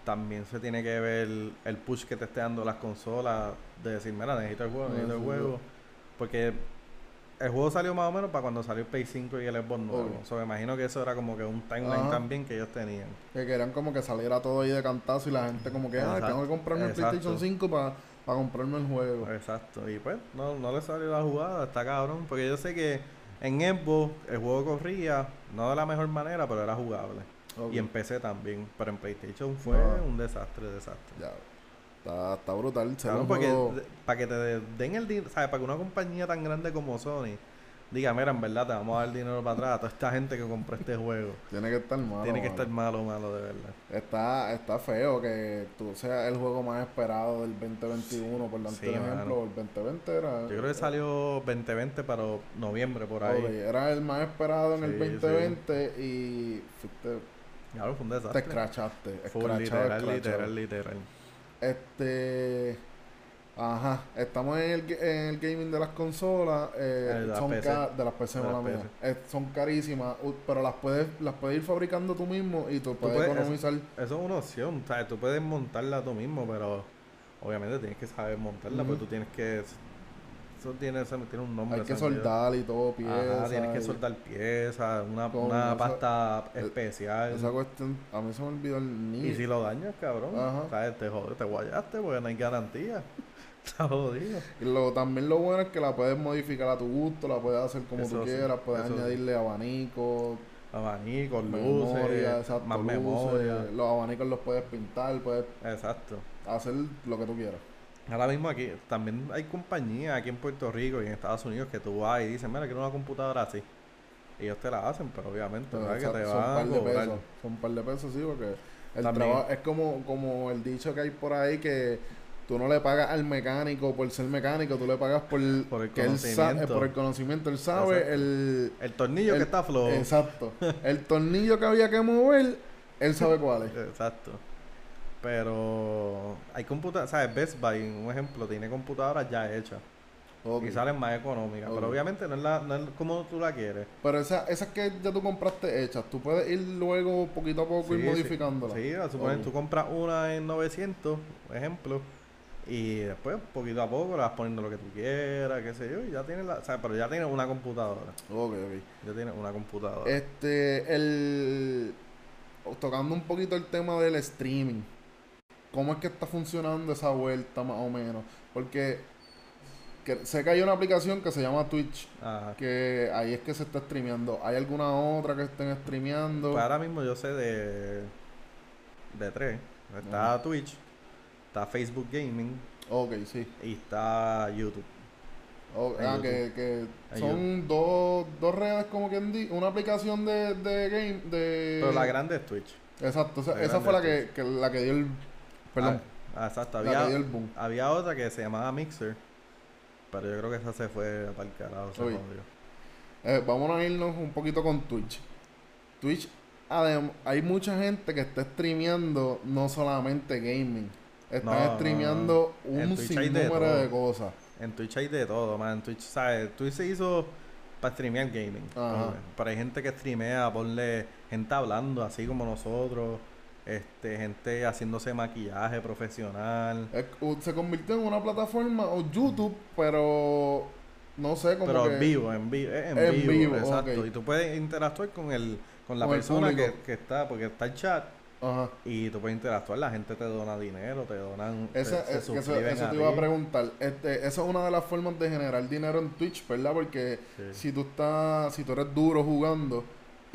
También se tiene que ver el push que te esté dando las consolas, de decir, mira, necesito el juego, necesito el juego. Porque el juego salió más o menos para cuando salió el Play 5 y el Xbox nuevo. So, me imagino que eso era como que un timeline Ajá. también que ellos tenían. Que querían como que saliera todo ahí de cantazo y la gente como que, ah, tengo que comprarme el. PlayStation 5 para comprarme el juego. Exacto, y pues no, no le salió la jugada, está cabrón, porque yo sé que en Xbox el juego corría, no de la mejor manera, pero era jugable. Y en PC también, pero en PlayStation fue No. un desastre, desastre. Ya. Está, está brutal. Claro, porque juego- para que te den el dinero, ¿sabes? Para que una compañía tan grande como Sony diga, mira, en verdad te vamos a dar dinero para atrás a toda esta gente que compró este juego. Tiene que estar malo. Tiene que estar malo, malo, de verdad. Está, está feo que tú seas el juego más esperado del 2021, por darte Sí, ejemplo. El 2020 era. Yo creo que salió 2020 para noviembre por ahí. Era el más esperado en el Sí, 2020 y fuiste- Claro, fue un te escrachaste. Fue escrachado, literal, escrachado. literal, literal. Este. Ajá, estamos en el, en el gaming de las consolas, eh, Eh, de las PC. de las PC, De las mala mía. PC. Eh, son carísimas, pero las puedes, las puedes ir fabricando tú mismo y tú puedes, puedes- economizar. Eso es una opción, ¿sabes? Tú puedes montarla tú mismo, pero obviamente tienes que saber montarla, Ujú. porque tú tienes que... Eso tiene, eso tiene un nombre. Hay que soldar y todo, piezas. Ajá, tienes que soltar piezas, una, una pasta el- especial. Esa cuestión, a mí se me olvidó el ni. Y si lo dañas, cabrón, Ajá. ¿sabes? Te jodes, te guayaste porque no hay garantía. Está jodido. Y luego también lo bueno es que la puedes modificar a tu gusto, la puedes hacer como Eso tú sí, quieras, puedes eso sí. añadirle abanicos, memoria, luces, exacto, más luces, memoria. Los abanicos los puedes pintar, puedes Exacto. hacer lo que tú quieras. Ahora mismo aquí también hay compañías aquí en Puerto Rico y en Estados Unidos que tú vas y dices, mira, quiero una computadora así. Y ellos te la hacen, pero obviamente, Pero que te son un van par de pesos. Son un par de pesos, sí, porque el También. trabajo es como, como el dicho que hay por ahí que tú no le pagas al mecánico por ser mecánico, tú le pagas por, Por el que él sa- conocimiento. eh, por el conocimiento. Él sabe Exacto. el, El tornillo El- que está flojo. Exacto. El tornillo que había que mover, él sabe cuál es. Exacto. Pero hay computadoras, ¿sabes? Best Buy, un ejemplo, tiene computadoras ya hechas Ok. y salen más económicas. Pero obviamente no es, la, no es como tú la quieres. Pero esas esas que ya tú compraste hechas, tú puedes ir luego poquito a poco Sí, ir sí. modificándolas. Sí, a suponer, Ok. tú compras una en 900, ejemplo, y después, poquito a poco, le vas poniendo lo que tú quieras, qué sé yo, y ya tienes la, o sea, pero ya tienes una computadora. Ok, ok. Ya tienes una computadora. Este, el. Tocando un poquito el tema del streaming. ¿Cómo es que está funcionando esa vuelta más o menos? Porque que, sé que hay una aplicación que se llama Twitch, Ajá. que ahí es que se está streameando. ¿Hay alguna otra que estén streameando? Pues ahora mismo yo sé de, de tres. Está Twitch, está Facebook Gaming Ok, sí. y está YouTube. O- En ah, YouTube. que, que son dos, dos redes como quien di, una aplicación de, de game, de... Pero la grande es Twitch. Exacto, esa, fue la que, que la que dio el... Perdón, Ah, ah, exacto. Había, había otra que se llamaba Mixer. Pero yo creo que esa se fue para el carajo, se. Eh, vamos a irnos un poquito con Twitch. Twitch, hay mucha gente que está streameando no solamente gaming. Están No, streameando no. Un de sinnúmero de, todo. cosas. En Twitch hay de todo, man. En Twitch, ¿sabes? Twitch se hizo para streamear gaming. Pero hay gente que streamea, ponle gente hablando así como nosotros. Este, gente haciéndose maquillaje profesional. Es- u- se convirtió en una plataforma o YouTube, pero no sé, como Pero que... en vivo, en vivo, en, En vivo, vivo, exacto. Y tú puedes interactuar con el, con la Con persona que, que está, porque está el chat Ajá. y tú puedes interactuar, la gente te dona dinero, te donan, Esa- se, es- que eso, eso a te iba a preguntar. Este, esa es una de las formas de generar dinero en Twitch, ¿verdad? Porque Sí. si tú estás, si tú eres duro jugando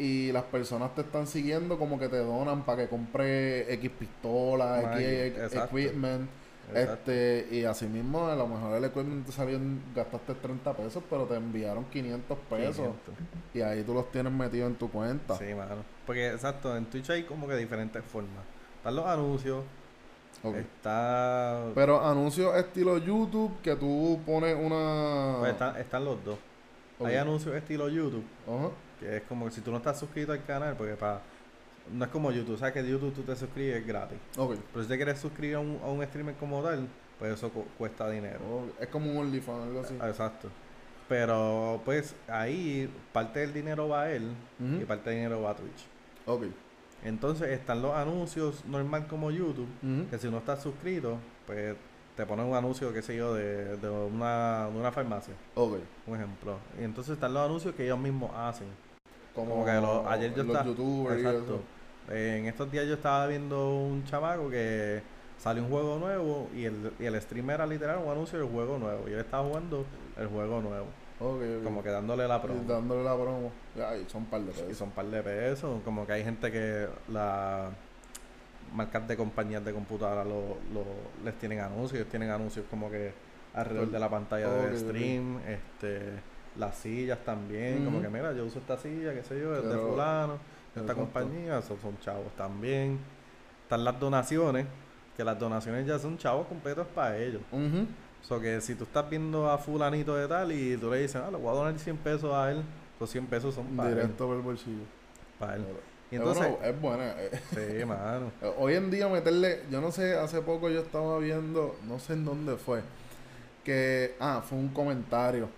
y las personas te están siguiendo, como que te donan para que compre X pistolas, Ah, X exacto. equipment. Exacto. Este, y así mismo, a lo mejor el equipment te salió gastaste 30 pesos, pero te enviaron 500 pesos. 500. Y ahí tú los tienes metidos en tu cuenta. Sí, mano. Porque, exacto, en Twitch hay como que diferentes formas. Están los anuncios, está... Pero anuncios estilo YouTube que tú pones una. pues, están, están los dos. Hay anuncios estilo YouTube, Ajá. Que es como que si tú no estás suscrito al canal, porque para... No es como YouTube, sabes que YouTube tú te suscribes gratis. Ok. Pero si te quieres suscribir a un, a un streamer como tal, pues eso cu- cuesta dinero. Es como un OnlyFans, algo así. Ah, Exacto. Pero pues ahí parte del dinero va a él y parte del dinero va a Twitch. Ok. Entonces están los anuncios normal como YouTube, que si no estás suscrito, pues te ponen un anuncio, qué sé yo, de, de, una, de una farmacia, Ok. un ejemplo. Y entonces están los anuncios que ellos mismos hacen. Como, Como que lo- ayer yo los estaba... youtubers y Exacto. Eh, en estos días yo estaba viendo un chamaco que salió un juego nuevo y el, y el streamer era literal un anuncio del juego nuevo. Y él estaba jugando el juego nuevo. Como que dándole la Y promo. dándole la promo. Ay, son un par de Y pesos. son un par de pesos. Como que hay gente que la marcas de compañías de computadora lo, lo- les tienen anuncios. Tienen anuncios como que alrededor de la pantalla ok, del stream. Este, las sillas también. Como que mira, yo uso esta silla, qué sé yo, es de fulano. de Esta compañía, esos son chavos también. Están las donaciones. Que las donaciones ya son chavos completos para ellos. O sea, que si tú estás viendo a fulanito de tal y tú le dices, ah, le voy a donar 100 pesos a él, esos 100 pesos son para él. Directo por el bolsillo. Para él. Y Es entonces, bueno, es buena. eh. sí, mano. Hoy en día meterle, yo no sé, hace poco yo estaba viendo, no sé en dónde fue, que, ah, fue un comentario.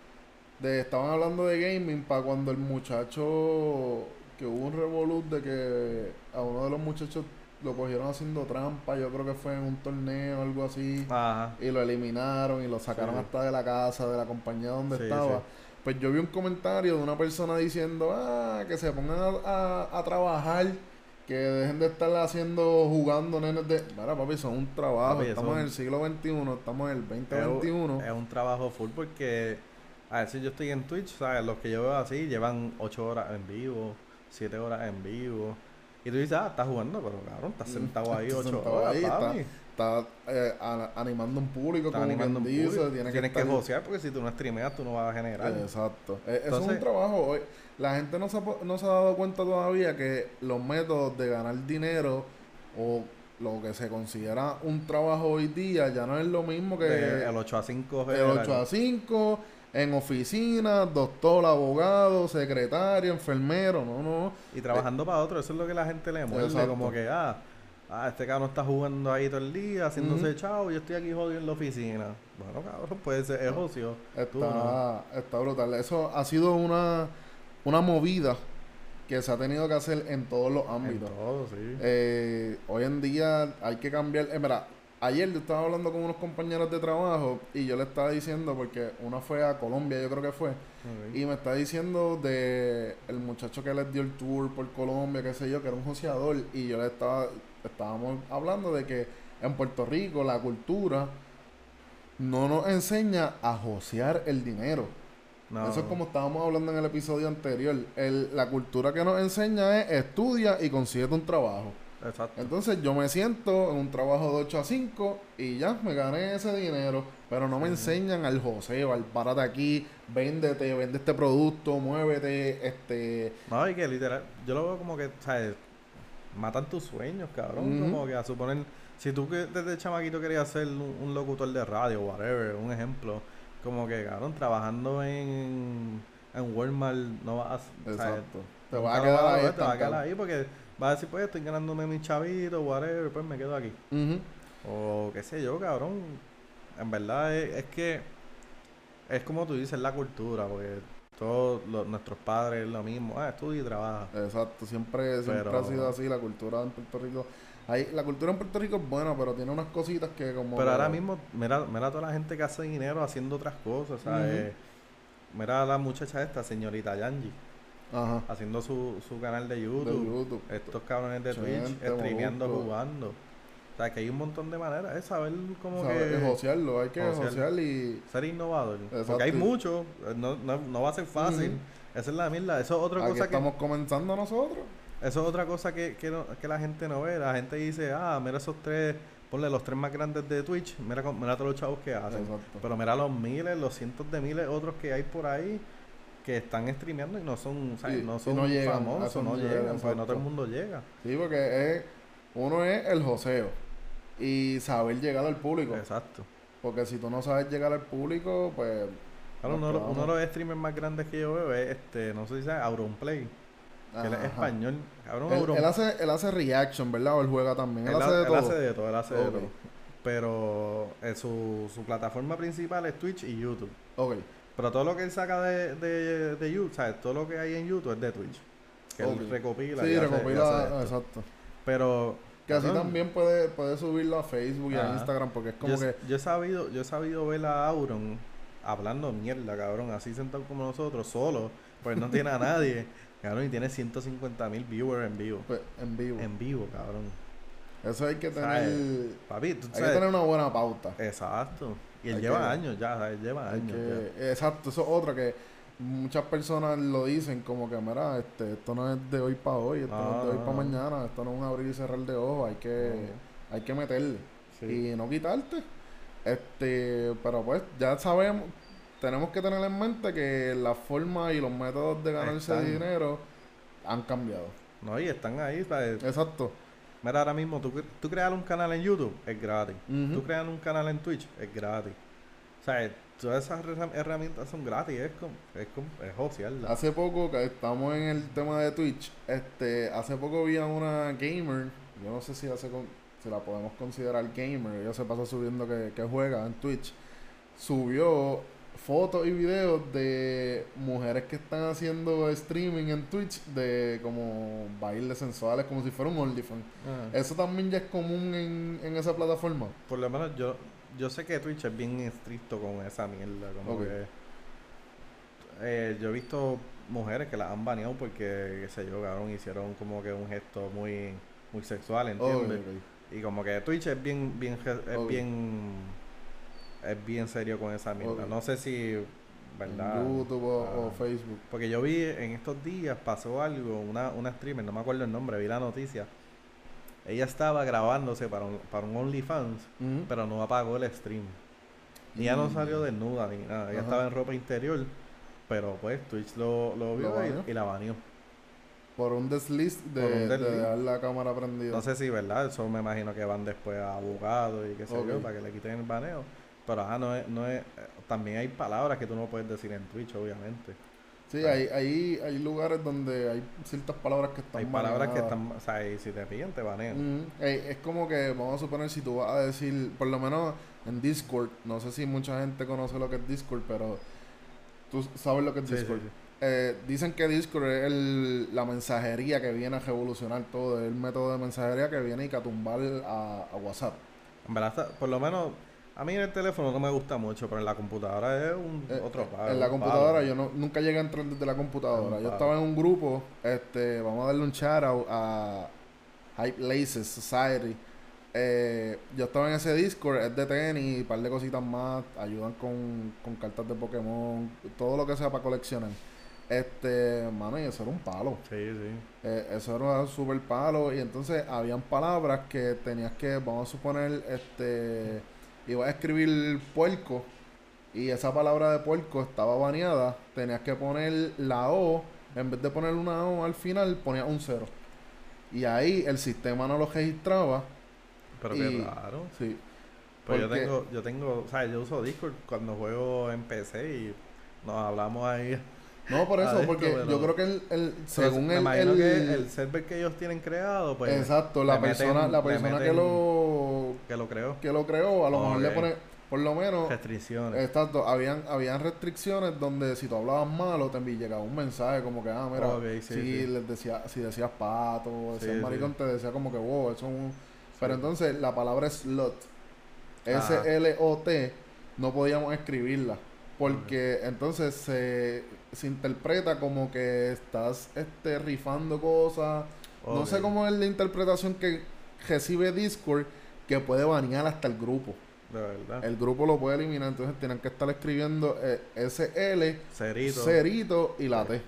De, estaban hablando de gaming para cuando el muchacho, que hubo un revolut de que a uno de los muchachos lo cogieron haciendo trampa, yo creo que fue en un torneo o algo así, Ajá. y lo eliminaron y lo sacaron Sí. hasta de la casa, de la compañía donde Sí, estaba. sí. Pues yo vi un comentario de una persona diciendo, ah, que se pongan a, a- a trabajar, que dejen de estar haciendo, jugando nenes de... Mira, papi, son un trabajo, Papi, estamos en el siglo XXI, estamos en el Es 2021. un, es un trabajo full porque a veces yo estoy en Twitch, ¿sabes? Los que yo veo así llevan 8 horas en vivo, 7 horas en vivo. Y tú dices, ah, estás jugando, pero cabrón, estás Mm, sentado ahí estás 8 sentado horas, ahí, papi. Está eh, animando un público, Estás como animando un dice, público. Tienes que, estar- josear porque si tú no streameas, tú no vas a generar. Exacto. Eh, eso es un trabajo. hoy La gente no se, ha no se ha dado cuenta todavía que los métodos de ganar dinero o lo que se considera un trabajo hoy día ya no es lo mismo que el 8 a 5 de 8 a 5 en oficina, doctor, abogado, secretario, enfermero, no, no. Y trabajando para otro, eso es lo que la gente le muerde. Exacto. Como que, ah, ah, este cabrón está jugando ahí todo el día, haciéndose Ujú. chavo, yo estoy aquí jodido en la oficina. Bueno, cabrón, puede ser, es ocio. Tú no. Está, está brutal. Eso ha sido una, una movida que se ha tenido que hacer en todos los En ámbitos. todo, sí. Eh, hoy en día hay que cambiar. En verdad, ayer yo estaba hablando con unos compañeros de trabajo y yo le estaba diciendo, porque una fue a Colombia, yo creo que fue, y me está diciendo de el muchacho que les dio el tour por Colombia, qué sé yo, que era un joseador, y yo le estaba, estábamos hablando de que en Puerto Rico la cultura no nos enseña a josear el dinero. No, Eso es como estábamos hablando en el episodio anterior. El- la cultura que nos enseña es estudia y consíguete un trabajo. Exacto. Entonces yo me siento en un trabajo de 8 a 5 y ya me gané ese dinero, pero no me enseñan al joseo, al párate aquí, véndete, vende este producto, muévete, este... No, y que literal, yo lo veo como que, ¿sabes? Matan tus sueños, cabrón. Como que a suponer, si tú que desde chamaquito querías ser un, un locutor de radio, whatever, un ejemplo, como que, cabrón, trabajando en, en Walmart, no vas a. Exacto. Te vas a quedar ahí Te vas a quedar ahí porque vas a decir, pues estoy ganándome mis chavitos, whatever, pues me quedo aquí. O qué sé yo, cabrón. En verdad es, es que es como tú dices, la cultura, porque todos los- nuestros padres es lo mismo. Ah, estudia y trabaja. Exacto, siempre, siempre Pero- ha sido así la cultura en Puerto Rico. Hay, la cultura en Puerto Rico es buena, pero tiene unas cositas que como... Pero ahora mismo, mira, mira toda la gente que hace dinero haciendo otras cosas, ¿sabes? Mira la muchacha esta, señorita Yanji, Ajá. haciendo su, su canal de De YouTube. Estos cabrones de Chente, Twitch, streameando, Molusco. jugando. O sea, que hay un montón de maneras, es saber como ¿Sabes? que... Josearlo, hay que josear. y... ser innovador. Exacto. Porque hay mucho, no, no, no va a ser fácil. Esa es la mierda. Eso es otra Aquí cosa que estamos comenzando nosotros. eso es otra cosa que, que, no- que la gente no ve. La gente dice, ah, mira esos tres, ponle los tres más grandes de Twitch, mira, mira todos los chavos que hacen. Exacto. Pero mira los miles, los cientos de miles otros que hay por ahí que están streameando y no son, ¿sabes? Y- no son no llegan a famosos, no llegan, porque no todo el mundo llega. Sí, porque es, uno es el joseo y saber llegar al público. Exacto. Porque si tú no sabes llegar al público, pues... Claro, uno, uno de los streamers más grandes que yo veo es este, no sé si sabes, Auronplay, que él es español. Cabrón, Él, Auron- él hace, él hace reaction, ¿verdad? O él juega también. Él, Él, hace ha- de todo. hace de todo, él hace de todo. Pero eh, su, su plataforma principal es Twitch y YouTube. Ok. Pero todo lo que él saca de, de, de YouTube, ¿sabes? Todo lo que hay en YouTube es de Twitch. Que él recopila. y Sí, hace- y hace recopila, esto. exacto. Pero. Que así también puede, puede subirlo a Facebook y a. Instagram porque es como yo, que... yo he sabido, yo he sabido ver a Auron hablando mierda, cabrón, así sentado como nosotros, solo, pues no tiene a nadie, cabrón, y tiene 150 mil viewers en vivo. pues, en vivo. En vivo, cabrón. Eso hay que tener... ¿Sabes? Papi, tú Hay que tener una buena pauta. Exacto. Y él Hay lleva que- años ya, ¿sabes? lleva años que- exacto, eso es otra que muchas personas lo dicen como que, mira, este, esto no es de hoy para hoy, esto no, No, es de hoy para no. mañana, esto no es un abrir y cerrar de ojos, hay que, No. hay que meterle Sí. y no quitarte. Este, pero pues ya sabemos, tenemos que tener en mente que la forma y los métodos de ganarse Están. dinero han cambiado. No, y están ahí, ¿sabes? Exacto. Mira, ahora mismo, tú, tú crear un canal en YouTube es gratis. Tú crear un canal en Twitch es gratis. O sea, todas esas herra- herramientas son gratis, es como, es como, es josearla. Hace poco, que estamos en el tema de Twitch, este, hace poco vi a una gamer, yo no sé si hace con, si la podemos considerar gamer, ella se pasa subiendo que, que juega en Twitch, subió fotos y videos de mujeres que están haciendo streaming en Twitch de como bailes sensuales, como si fuera un OnlyFans. ¿Eso también ya es común en, en esa plataforma? Por lo menos yo, yo sé que Twitch es bien estricto con esa mierda. Como que. eh, yo he visto mujeres que las han baneado porque, qué sé yo, cabrón, hicieron como que un gesto muy, muy sexual, ¿entiendes? Y como que Twitch es bien, bien, es bien, es bien serio con esa mierda. No sé si, ¿verdad? En YouTube o, o Ah. Facebook. Porque yo vi en estos días, pasó algo, una, una streamer, no me acuerdo el nombre, vi la noticia. Ella estaba grabándose para un, para un OnlyFans, pero no apagó el stream. Y ella no Mm. salió desnuda ni nada, ella Ajá. estaba en ropa interior, pero pues Twitch lo, lo vio y- baneó? y, la baneó. Por un desliz de, dejar la cámara prendida. No sé si, ¿verdad? Eso me imagino que van después a abogados y qué sé yo, Ok. para que le quiten el baneo. Pero ajá, no es, no es, también hay palabras que tú no puedes decir en Twitch, obviamente. Sí, hay, hay, hay lugares donde hay ciertas palabras que están Hay palabras que están, o sea, y si te pillan, te banean. Ujú. Ey, es como que, vamos a suponer, si tú vas a decir, por lo menos en Discord, no sé si mucha gente conoce lo que es Discord, pero tú sabes lo que es Sí, Discord. sí. Eh, dicen que Discord es el- la mensajería que viene a revolucionar todo, es el método de mensajería que viene y que a tumbar a, a WhatsApp. En verdad, por lo menos, a mí en el teléfono no me gusta mucho, pero en la computadora es un Eh, otro eh, palo, en la computadora palo. yo no, nunca llegué a entrar desde la computadora. Yo estaba en un grupo, este, vamos a darle un shout out a Hype Laces Society. Eh, yo estaba en ese Discord, es de tenis, un par de cositas más, ayudan con, con cartas de Pokémon, todo lo que sea para coleccionar. Este, mano, y eso era un palo. Sí, sí. Eh, eso era un super palo. Y entonces habían palabras que tenías que, vamos a suponer, este, ibas a escribir puerco. Y esa palabra de puerco estaba baneada. Tenías que poner la O. En vez de poner una O al final, ponías un cero. Y ahí el sistema no lo registraba. Pero Y- qué raro. Sí. Pues yo tengo, yo tengo, o sea, yo uso Discord cuando juego en PC y nos hablamos ahí. No, por eso, porque yo creo que el, el- según me el, el- que el server que ellos tienen creado, pues. exacto, la meten- persona, la persona que lo Que lo creó. que lo creó, a lo mejor le pone, por lo menos, Restricciones. exacto, habían, habían restricciones donde si tú hablabas malo te llegaba un mensaje como que, ah, mira, sí, si sí. les decía, si decías pato, Sí, decías sí. maricón, te decía como que, wow, eso es un... Pero entonces la palabra slot, Ajá. S-L-O-T, no podíamos escribirla. Porque entonces se, se interpreta como que estás este, rifando cosas. No sé cómo es la interpretación que recibe Discord que puede banear hasta el grupo. De verdad. El grupo lo puede eliminar, entonces tienen que estar escribiendo eh, SL, Cerito. cerito y la T.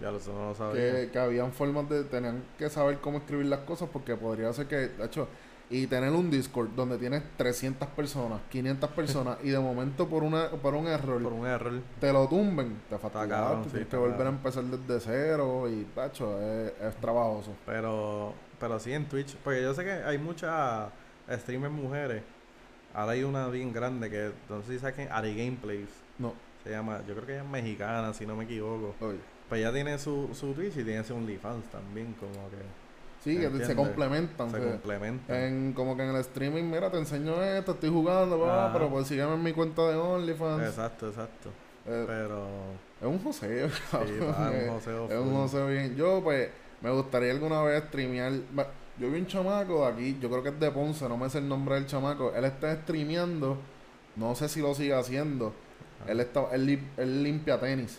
Ya lo, no lo sabía. Que, que habían formas de, tenían que saber cómo escribir las cosas porque podría ser que, de hecho, y tener un Discord donde tienes 300 personas, 500 personas y de momento por una por un error Por un error. te lo tumben, te cabrón, fastidias, sí, tienes que volver a empezar desde cero y, tacho, es, es trabajoso. Pero, pero sí en Twitch. Porque yo sé que hay muchas streamers mujeres. Ahora hay una bien grande que, no sé si saquen Ari Gameplays. No, Se llama, yo creo que ella es mexicana, si no me equivoco. oye. Pues ella tiene su, su Twitch y tiene su OnlyFans también, como que Sí, que se complementan. se complementan. En, como que en el streaming, mira, te enseño esto, estoy jugando, pero pues sígueme en mi cuenta de OnlyFans. Exacto, exacto. Eh, Pero es un joseo, cabrón. un es- joseo es un joseo bien. Yo, pues, me gustaría alguna vez streamear. Yo vi un chamaco de aquí, yo creo que es de Ponce, no me sé el nombre del chamaco. Él está streameando, no sé si lo sigue haciendo. Él, está, él, él limpia tenis.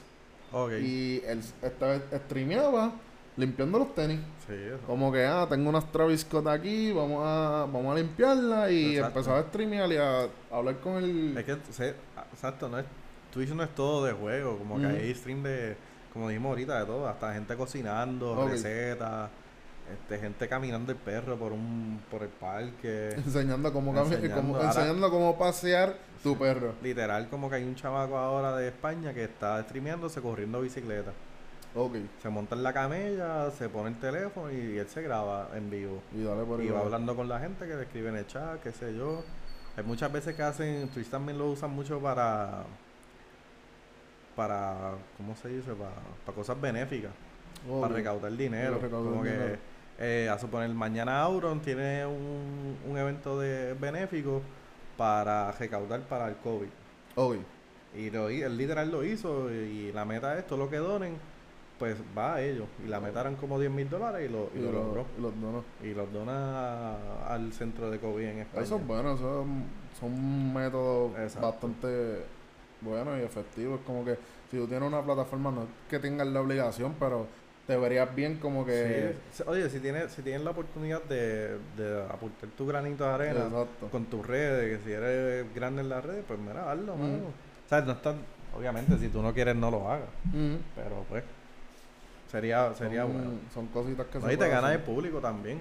ok. Y él vez streameaba limpiando los tenis. sí, eso. Como que, ah, tengo unas Travis Scott aquí, vamos a, vamos a limpiarla y Exacto. empezaba a streamear y a hablar con el... Es que, se- exacto, no es, Twitch no es todo de juego, como que hay stream de, como dijimos ahorita, de todo, hasta gente cocinando, recetas, este, gente caminando el perro por un, por el parque, enseñando cómo, Enseñando. cómo- enseñando cómo pasear tu perro. literal como que hay un chamaco ahora de España que está streameándose corriendo bicicleta, Ok, se monta en la camella, se pone el teléfono y él se graba en vivo. y dale por ahí. Y va hablando con la gente que le escribe en el chat, qué sé yo. Hay muchas veces que hacen, Twitch también lo usan mucho para, para, ¿cómo se dice? Para, para cosas benéficas, para recaudar dinero. Recaudar Como dinero. que, eh, a suponer, mañana Auron tiene un, un evento de benéfico para recaudar para el COVID. Ok. Y lo, él literal lo hizo y la meta es todo lo que donen, pues va a ellos. Y la meta eran como 10 mil dólares y lo, y Y lo lo- logró. y los donos. Y los dona al centro de COVID en España. Eso es bueno, eso es- son métodos Exacto. bastante buenos y efectivos. como que si tú tienes una plataforma, no es que tengas la obligación, pero te verías bien como que. Sí. Oye, si tienes, si tienes la oportunidad de, de aportar tu granito de arena Exacto. con tus redes, que si eres grande en las redes, pues mira, hazlo, mano. O sea, no está, obviamente, si tú no quieres, no lo hagas. Ujú. Pero pues, sería, sería son, bueno. son cositas que No, y te ganas el público también.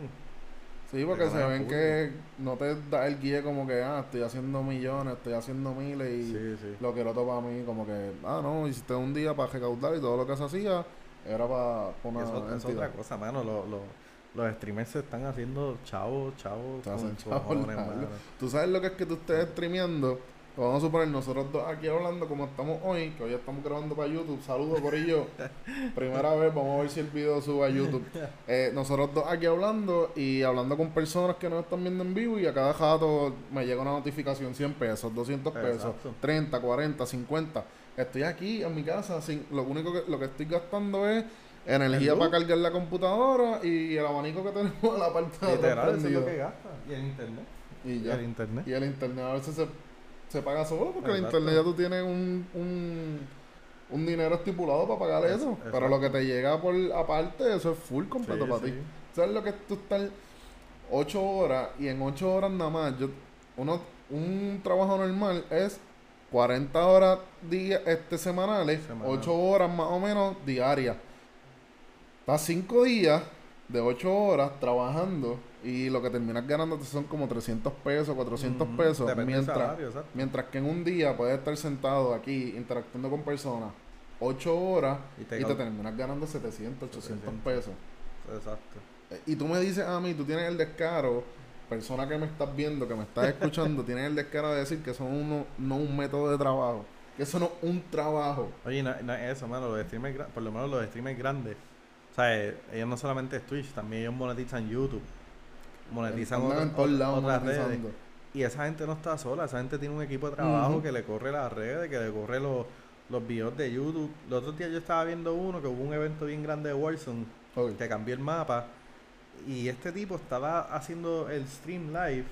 Sí, porque se ven que no te da el guía como que, ah, estoy haciendo millones, estoy haciendo miles y Sí, sí. lo todo para mí, como que, ah, no, hiciste un día para recaudar y todo lo que se hacía era para una Eso es otra cosa, mano. Lo- lo- los streamers se están haciendo chavos, chavos. Se con hacen chavos mano. Tú sabes lo que es que tú estés streameando. Vamos a suponer nosotros dos aquí hablando como estamos hoy, que hoy estamos grabando para YouTube. Saludos por ello. Primera vez, vamos a ver si el video sube a YouTube. Eh, nosotros dos aquí hablando y hablando con personas que nos están viendo en vivo y a cada rato me llega una notificación 100 pesos, 200 pesos, Exacto. 30, 40, 50. Estoy aquí en mi casa, sin, lo único que lo que estoy gastando es energía para cargar la computadora y el abanico que tenemos a la parte de Literal, eso es lo que gasta. Y el internet. Y Y ya. el internet. Y el internet a veces se, se paga solo porque el Exacto. internet ya tú tienes un, un, un dinero estipulado para pagar Es- eso. exacto. Pero lo que te llega por aparte, eso es full completo Sí, para sí. ti. ¿Sabes lo que es tú estar 8 horas y en 8 horas nada más? Yo, uno, un trabajo normal es 40 horas día, este, semanales, Semanal. 8 horas más o menos diarias. Estás 5 días de 8 horas trabajando y lo que terminas ganando son como 300 pesos, 400 Ujú. pesos. Depende Mientras, salario, mientras que en un día puedes estar sentado aquí interactuando con personas 8 horas Y y te terminas ganando 700, 800 700. pesos. Exacto. Y tú me dices a mí, tú tienes el descaro, persona que me estás viendo, que me estás escuchando, tienes el descaro de decir que eso uno, no un método de trabajo, que eso no es un trabajo. Oye, no, no es eso, mano. Los streamers, por lo menos los streamers grandes. O sea, eh, ellos no solamente es Twitch, también ellos monetizan YouTube. Monetizan otras- todos lados otras redes. Y esa gente no está sola, esa gente tiene un equipo de trabajo que le corre las redes, que le corre los, los videos de YouTube. Los otros días yo estaba viendo uno que hubo un evento bien grande de Warzone Ok. que cambió el mapa. Y este tipo estaba haciendo el stream live.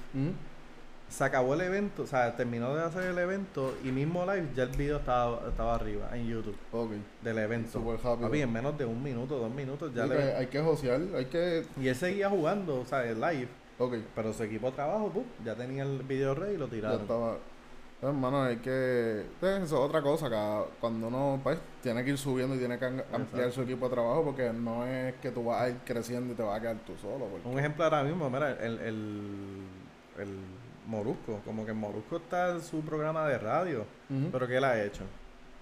Se acabó el evento, o sea, terminó de hacer el evento y mismo live ya el video estaba, estaba arriba en YouTube Ok. del evento. Súper rápido. Papi, en menos de un minuto, dos minutos ya Sí, le... que hay que josear, hay que... Y él seguía jugando, o sea, el live. Ok, Pero su equipo de trabajo, ¡pum! ya tenía el video ready y lo ya tiraron. estaba... Hermano, hay que... pues, Eso es otra cosa, que cuando uno pues, tiene que ir subiendo y tiene que am- ampliar su equipo de trabajo porque no es que tú vas a ir creciendo y te vas a quedar tú solo. porque- Un ejemplo ahora mismo, mira, el, el, Morusco, como que Morusco está en su programa de radio, pero ¿qué él ha hecho?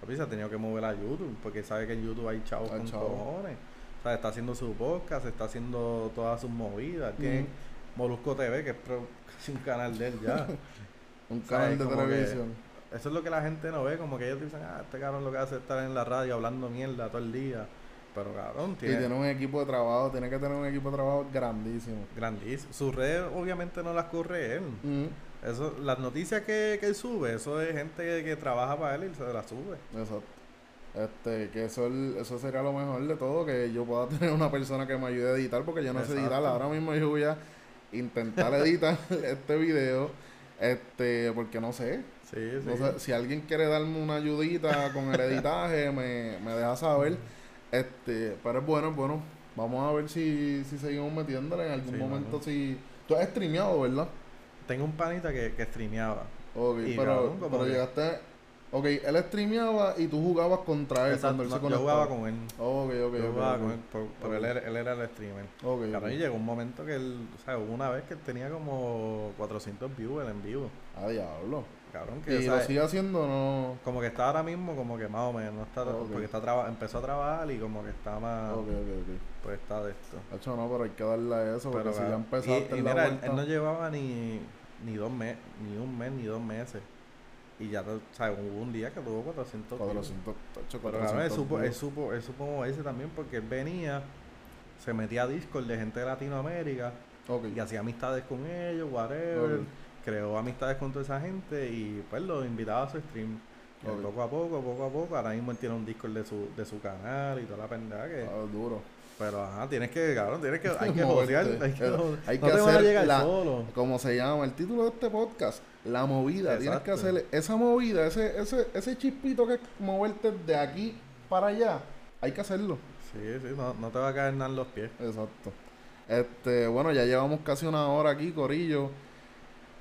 Papi, se ha tenido que mover a YouTube, porque sabe que en YouTube hay chavos con chavos. cojones. O sea, está haciendo su podcast, está haciendo todas sus movidas. Tiene Ujú. Molusco TV, que es pro- casi un canal de él ya. Un canal de televisión. Eso es lo que la gente no ve, como que ellos dicen, ah, este cabrón lo que hace es estar en la radio hablando mierda todo el día. Pero cabrón, Y tiene, tiene un equipo de trabajo, tiene que tener un equipo de trabajo grandísimo. grandísimo. Sus redes obviamente no las corre él. Eso, las noticias que, que él sube, eso es gente que, que trabaja para él y se las sube. Exacto. Este, que eso, el- eso sería lo mejor de todo, que yo pueda tener una persona que me ayude a editar, porque yo no sé editar. Ahora mismo yo voy a intentar editar este video, este, porque no sé. Sí, sí. No sé, si alguien quiere darme una ayudita con el editaje, me, me deja saber. Este, pero es bueno, es bueno. Vamos a ver si, si seguimos metiéndole en algún Sí, momento. Si tú has streameado, ¿verdad? Tengo un panita que, que streameaba. Ok, Y pero, pero llegaste. Ok, él streameaba y tú jugabas contra él Exacto, cuando él se yo jugaba con él. Ok, ok, yo ok, jugaba ok. con él, por- pero él, era, él era el streamer. Ok, ok. y llegó un momento que él, o sea, hubo una vez que él tenía como 400 views en vivo. Ah, diablo. Cabrón, que Y lo sigue haciendo, no. como que está ahora mismo como que más o menos, no está, Ok. porque está traba- empezó a trabajar y como que está más, Ok, ok, ok. pues está de esto. Hacho, no, pero hay que darle a eso, porque Pero, si ya empezaste y, y la mira, él, él no llevaba ni, ni dos meses, ni un mes, ni dos meses. Y ya, o sea, hubo un día que tuvo 400 views. 400, tacho, Pero cabrón, él 400 supo, él supo, él supo moverse también porque él venía, se metía a Discord de gente de Latinoamérica Ok. y hacía amistades con ellos, whatever. Ok. Creó amistades con toda esa gente y pues los invitaba a su stream. Que Poco a poco, poco a poco. Ahora mismo él tiene un Discord de su, de su canal y toda la pendeja que... Ah, duro. Pero ajá, tienes que, cabrón, tienes que, hay que josear, hay que, hay no que te a hacer llegar la- solo. Como se llama el título de este podcast, la movida. Tienes que hacer esa movida, ese, ese, ese chispito que es moverte de aquí para allá. Hay que hacerlo. Sí, sí, no, no te va a caer nada en los pies. Exacto. Este, bueno, ya llevamos casi una hora aquí, Corillo.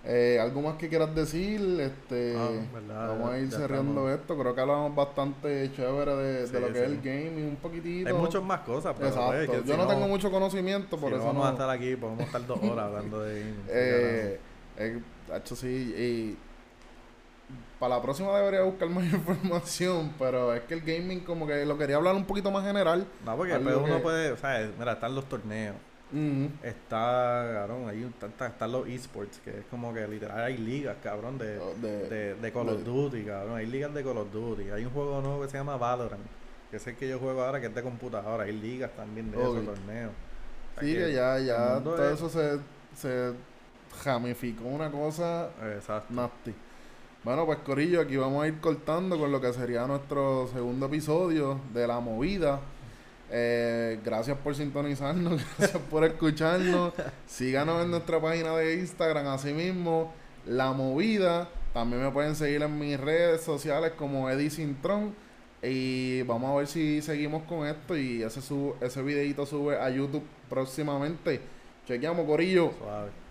Eh, ¿Algo más que quieras decir? Este, Ah, verdad, vamos a ir cerrando estamos. esto. Creo que hablamos bastante chévere de, Sí, de lo que es el gaming, un poquitito. Hay muchas más cosas, pero Exacto. pues, que Yo si no tengo mucho conocimiento, por si no eso vamos no. a estar aquí, podemos estar dos horas hablando de gaming. Sí, Eh, eh, sí, y para la próxima debería buscar más información, pero es que el gaming como que lo quería hablar un poquito más general. no, porque después uno que- puede, o sea, mira, están los torneos, Está, cabrón, hay un, está- están los esports, que es como que literal hay ligas, cabrón, de, De- de, de Call of de- Duty, cabrón, hay ligas de Call of Duty, hay un juego nuevo que se llama Valorant, que es el que yo juego ahora, que es de computadora, hay ligas también de Ok. esos torneos. O sea Sí, que ya, ya todo es- eso se, se ramificó una cosa Exacto. nasty. Bueno, pues Corillo, aquí vamos a ir cortando con lo que sería nuestro segundo episodio de La Movida. Eh, gracias por sintonizarnos, gracias por escucharnos. Síganos en nuestra página de Instagram, así mismo, La Movida. También me pueden seguir en mis redes sociales como Eddie Sintron. Y vamos a ver si seguimos con esto. Y ese, sub, ese videito sube a YouTube próximamente. Chequeamos, Corillo. Suave.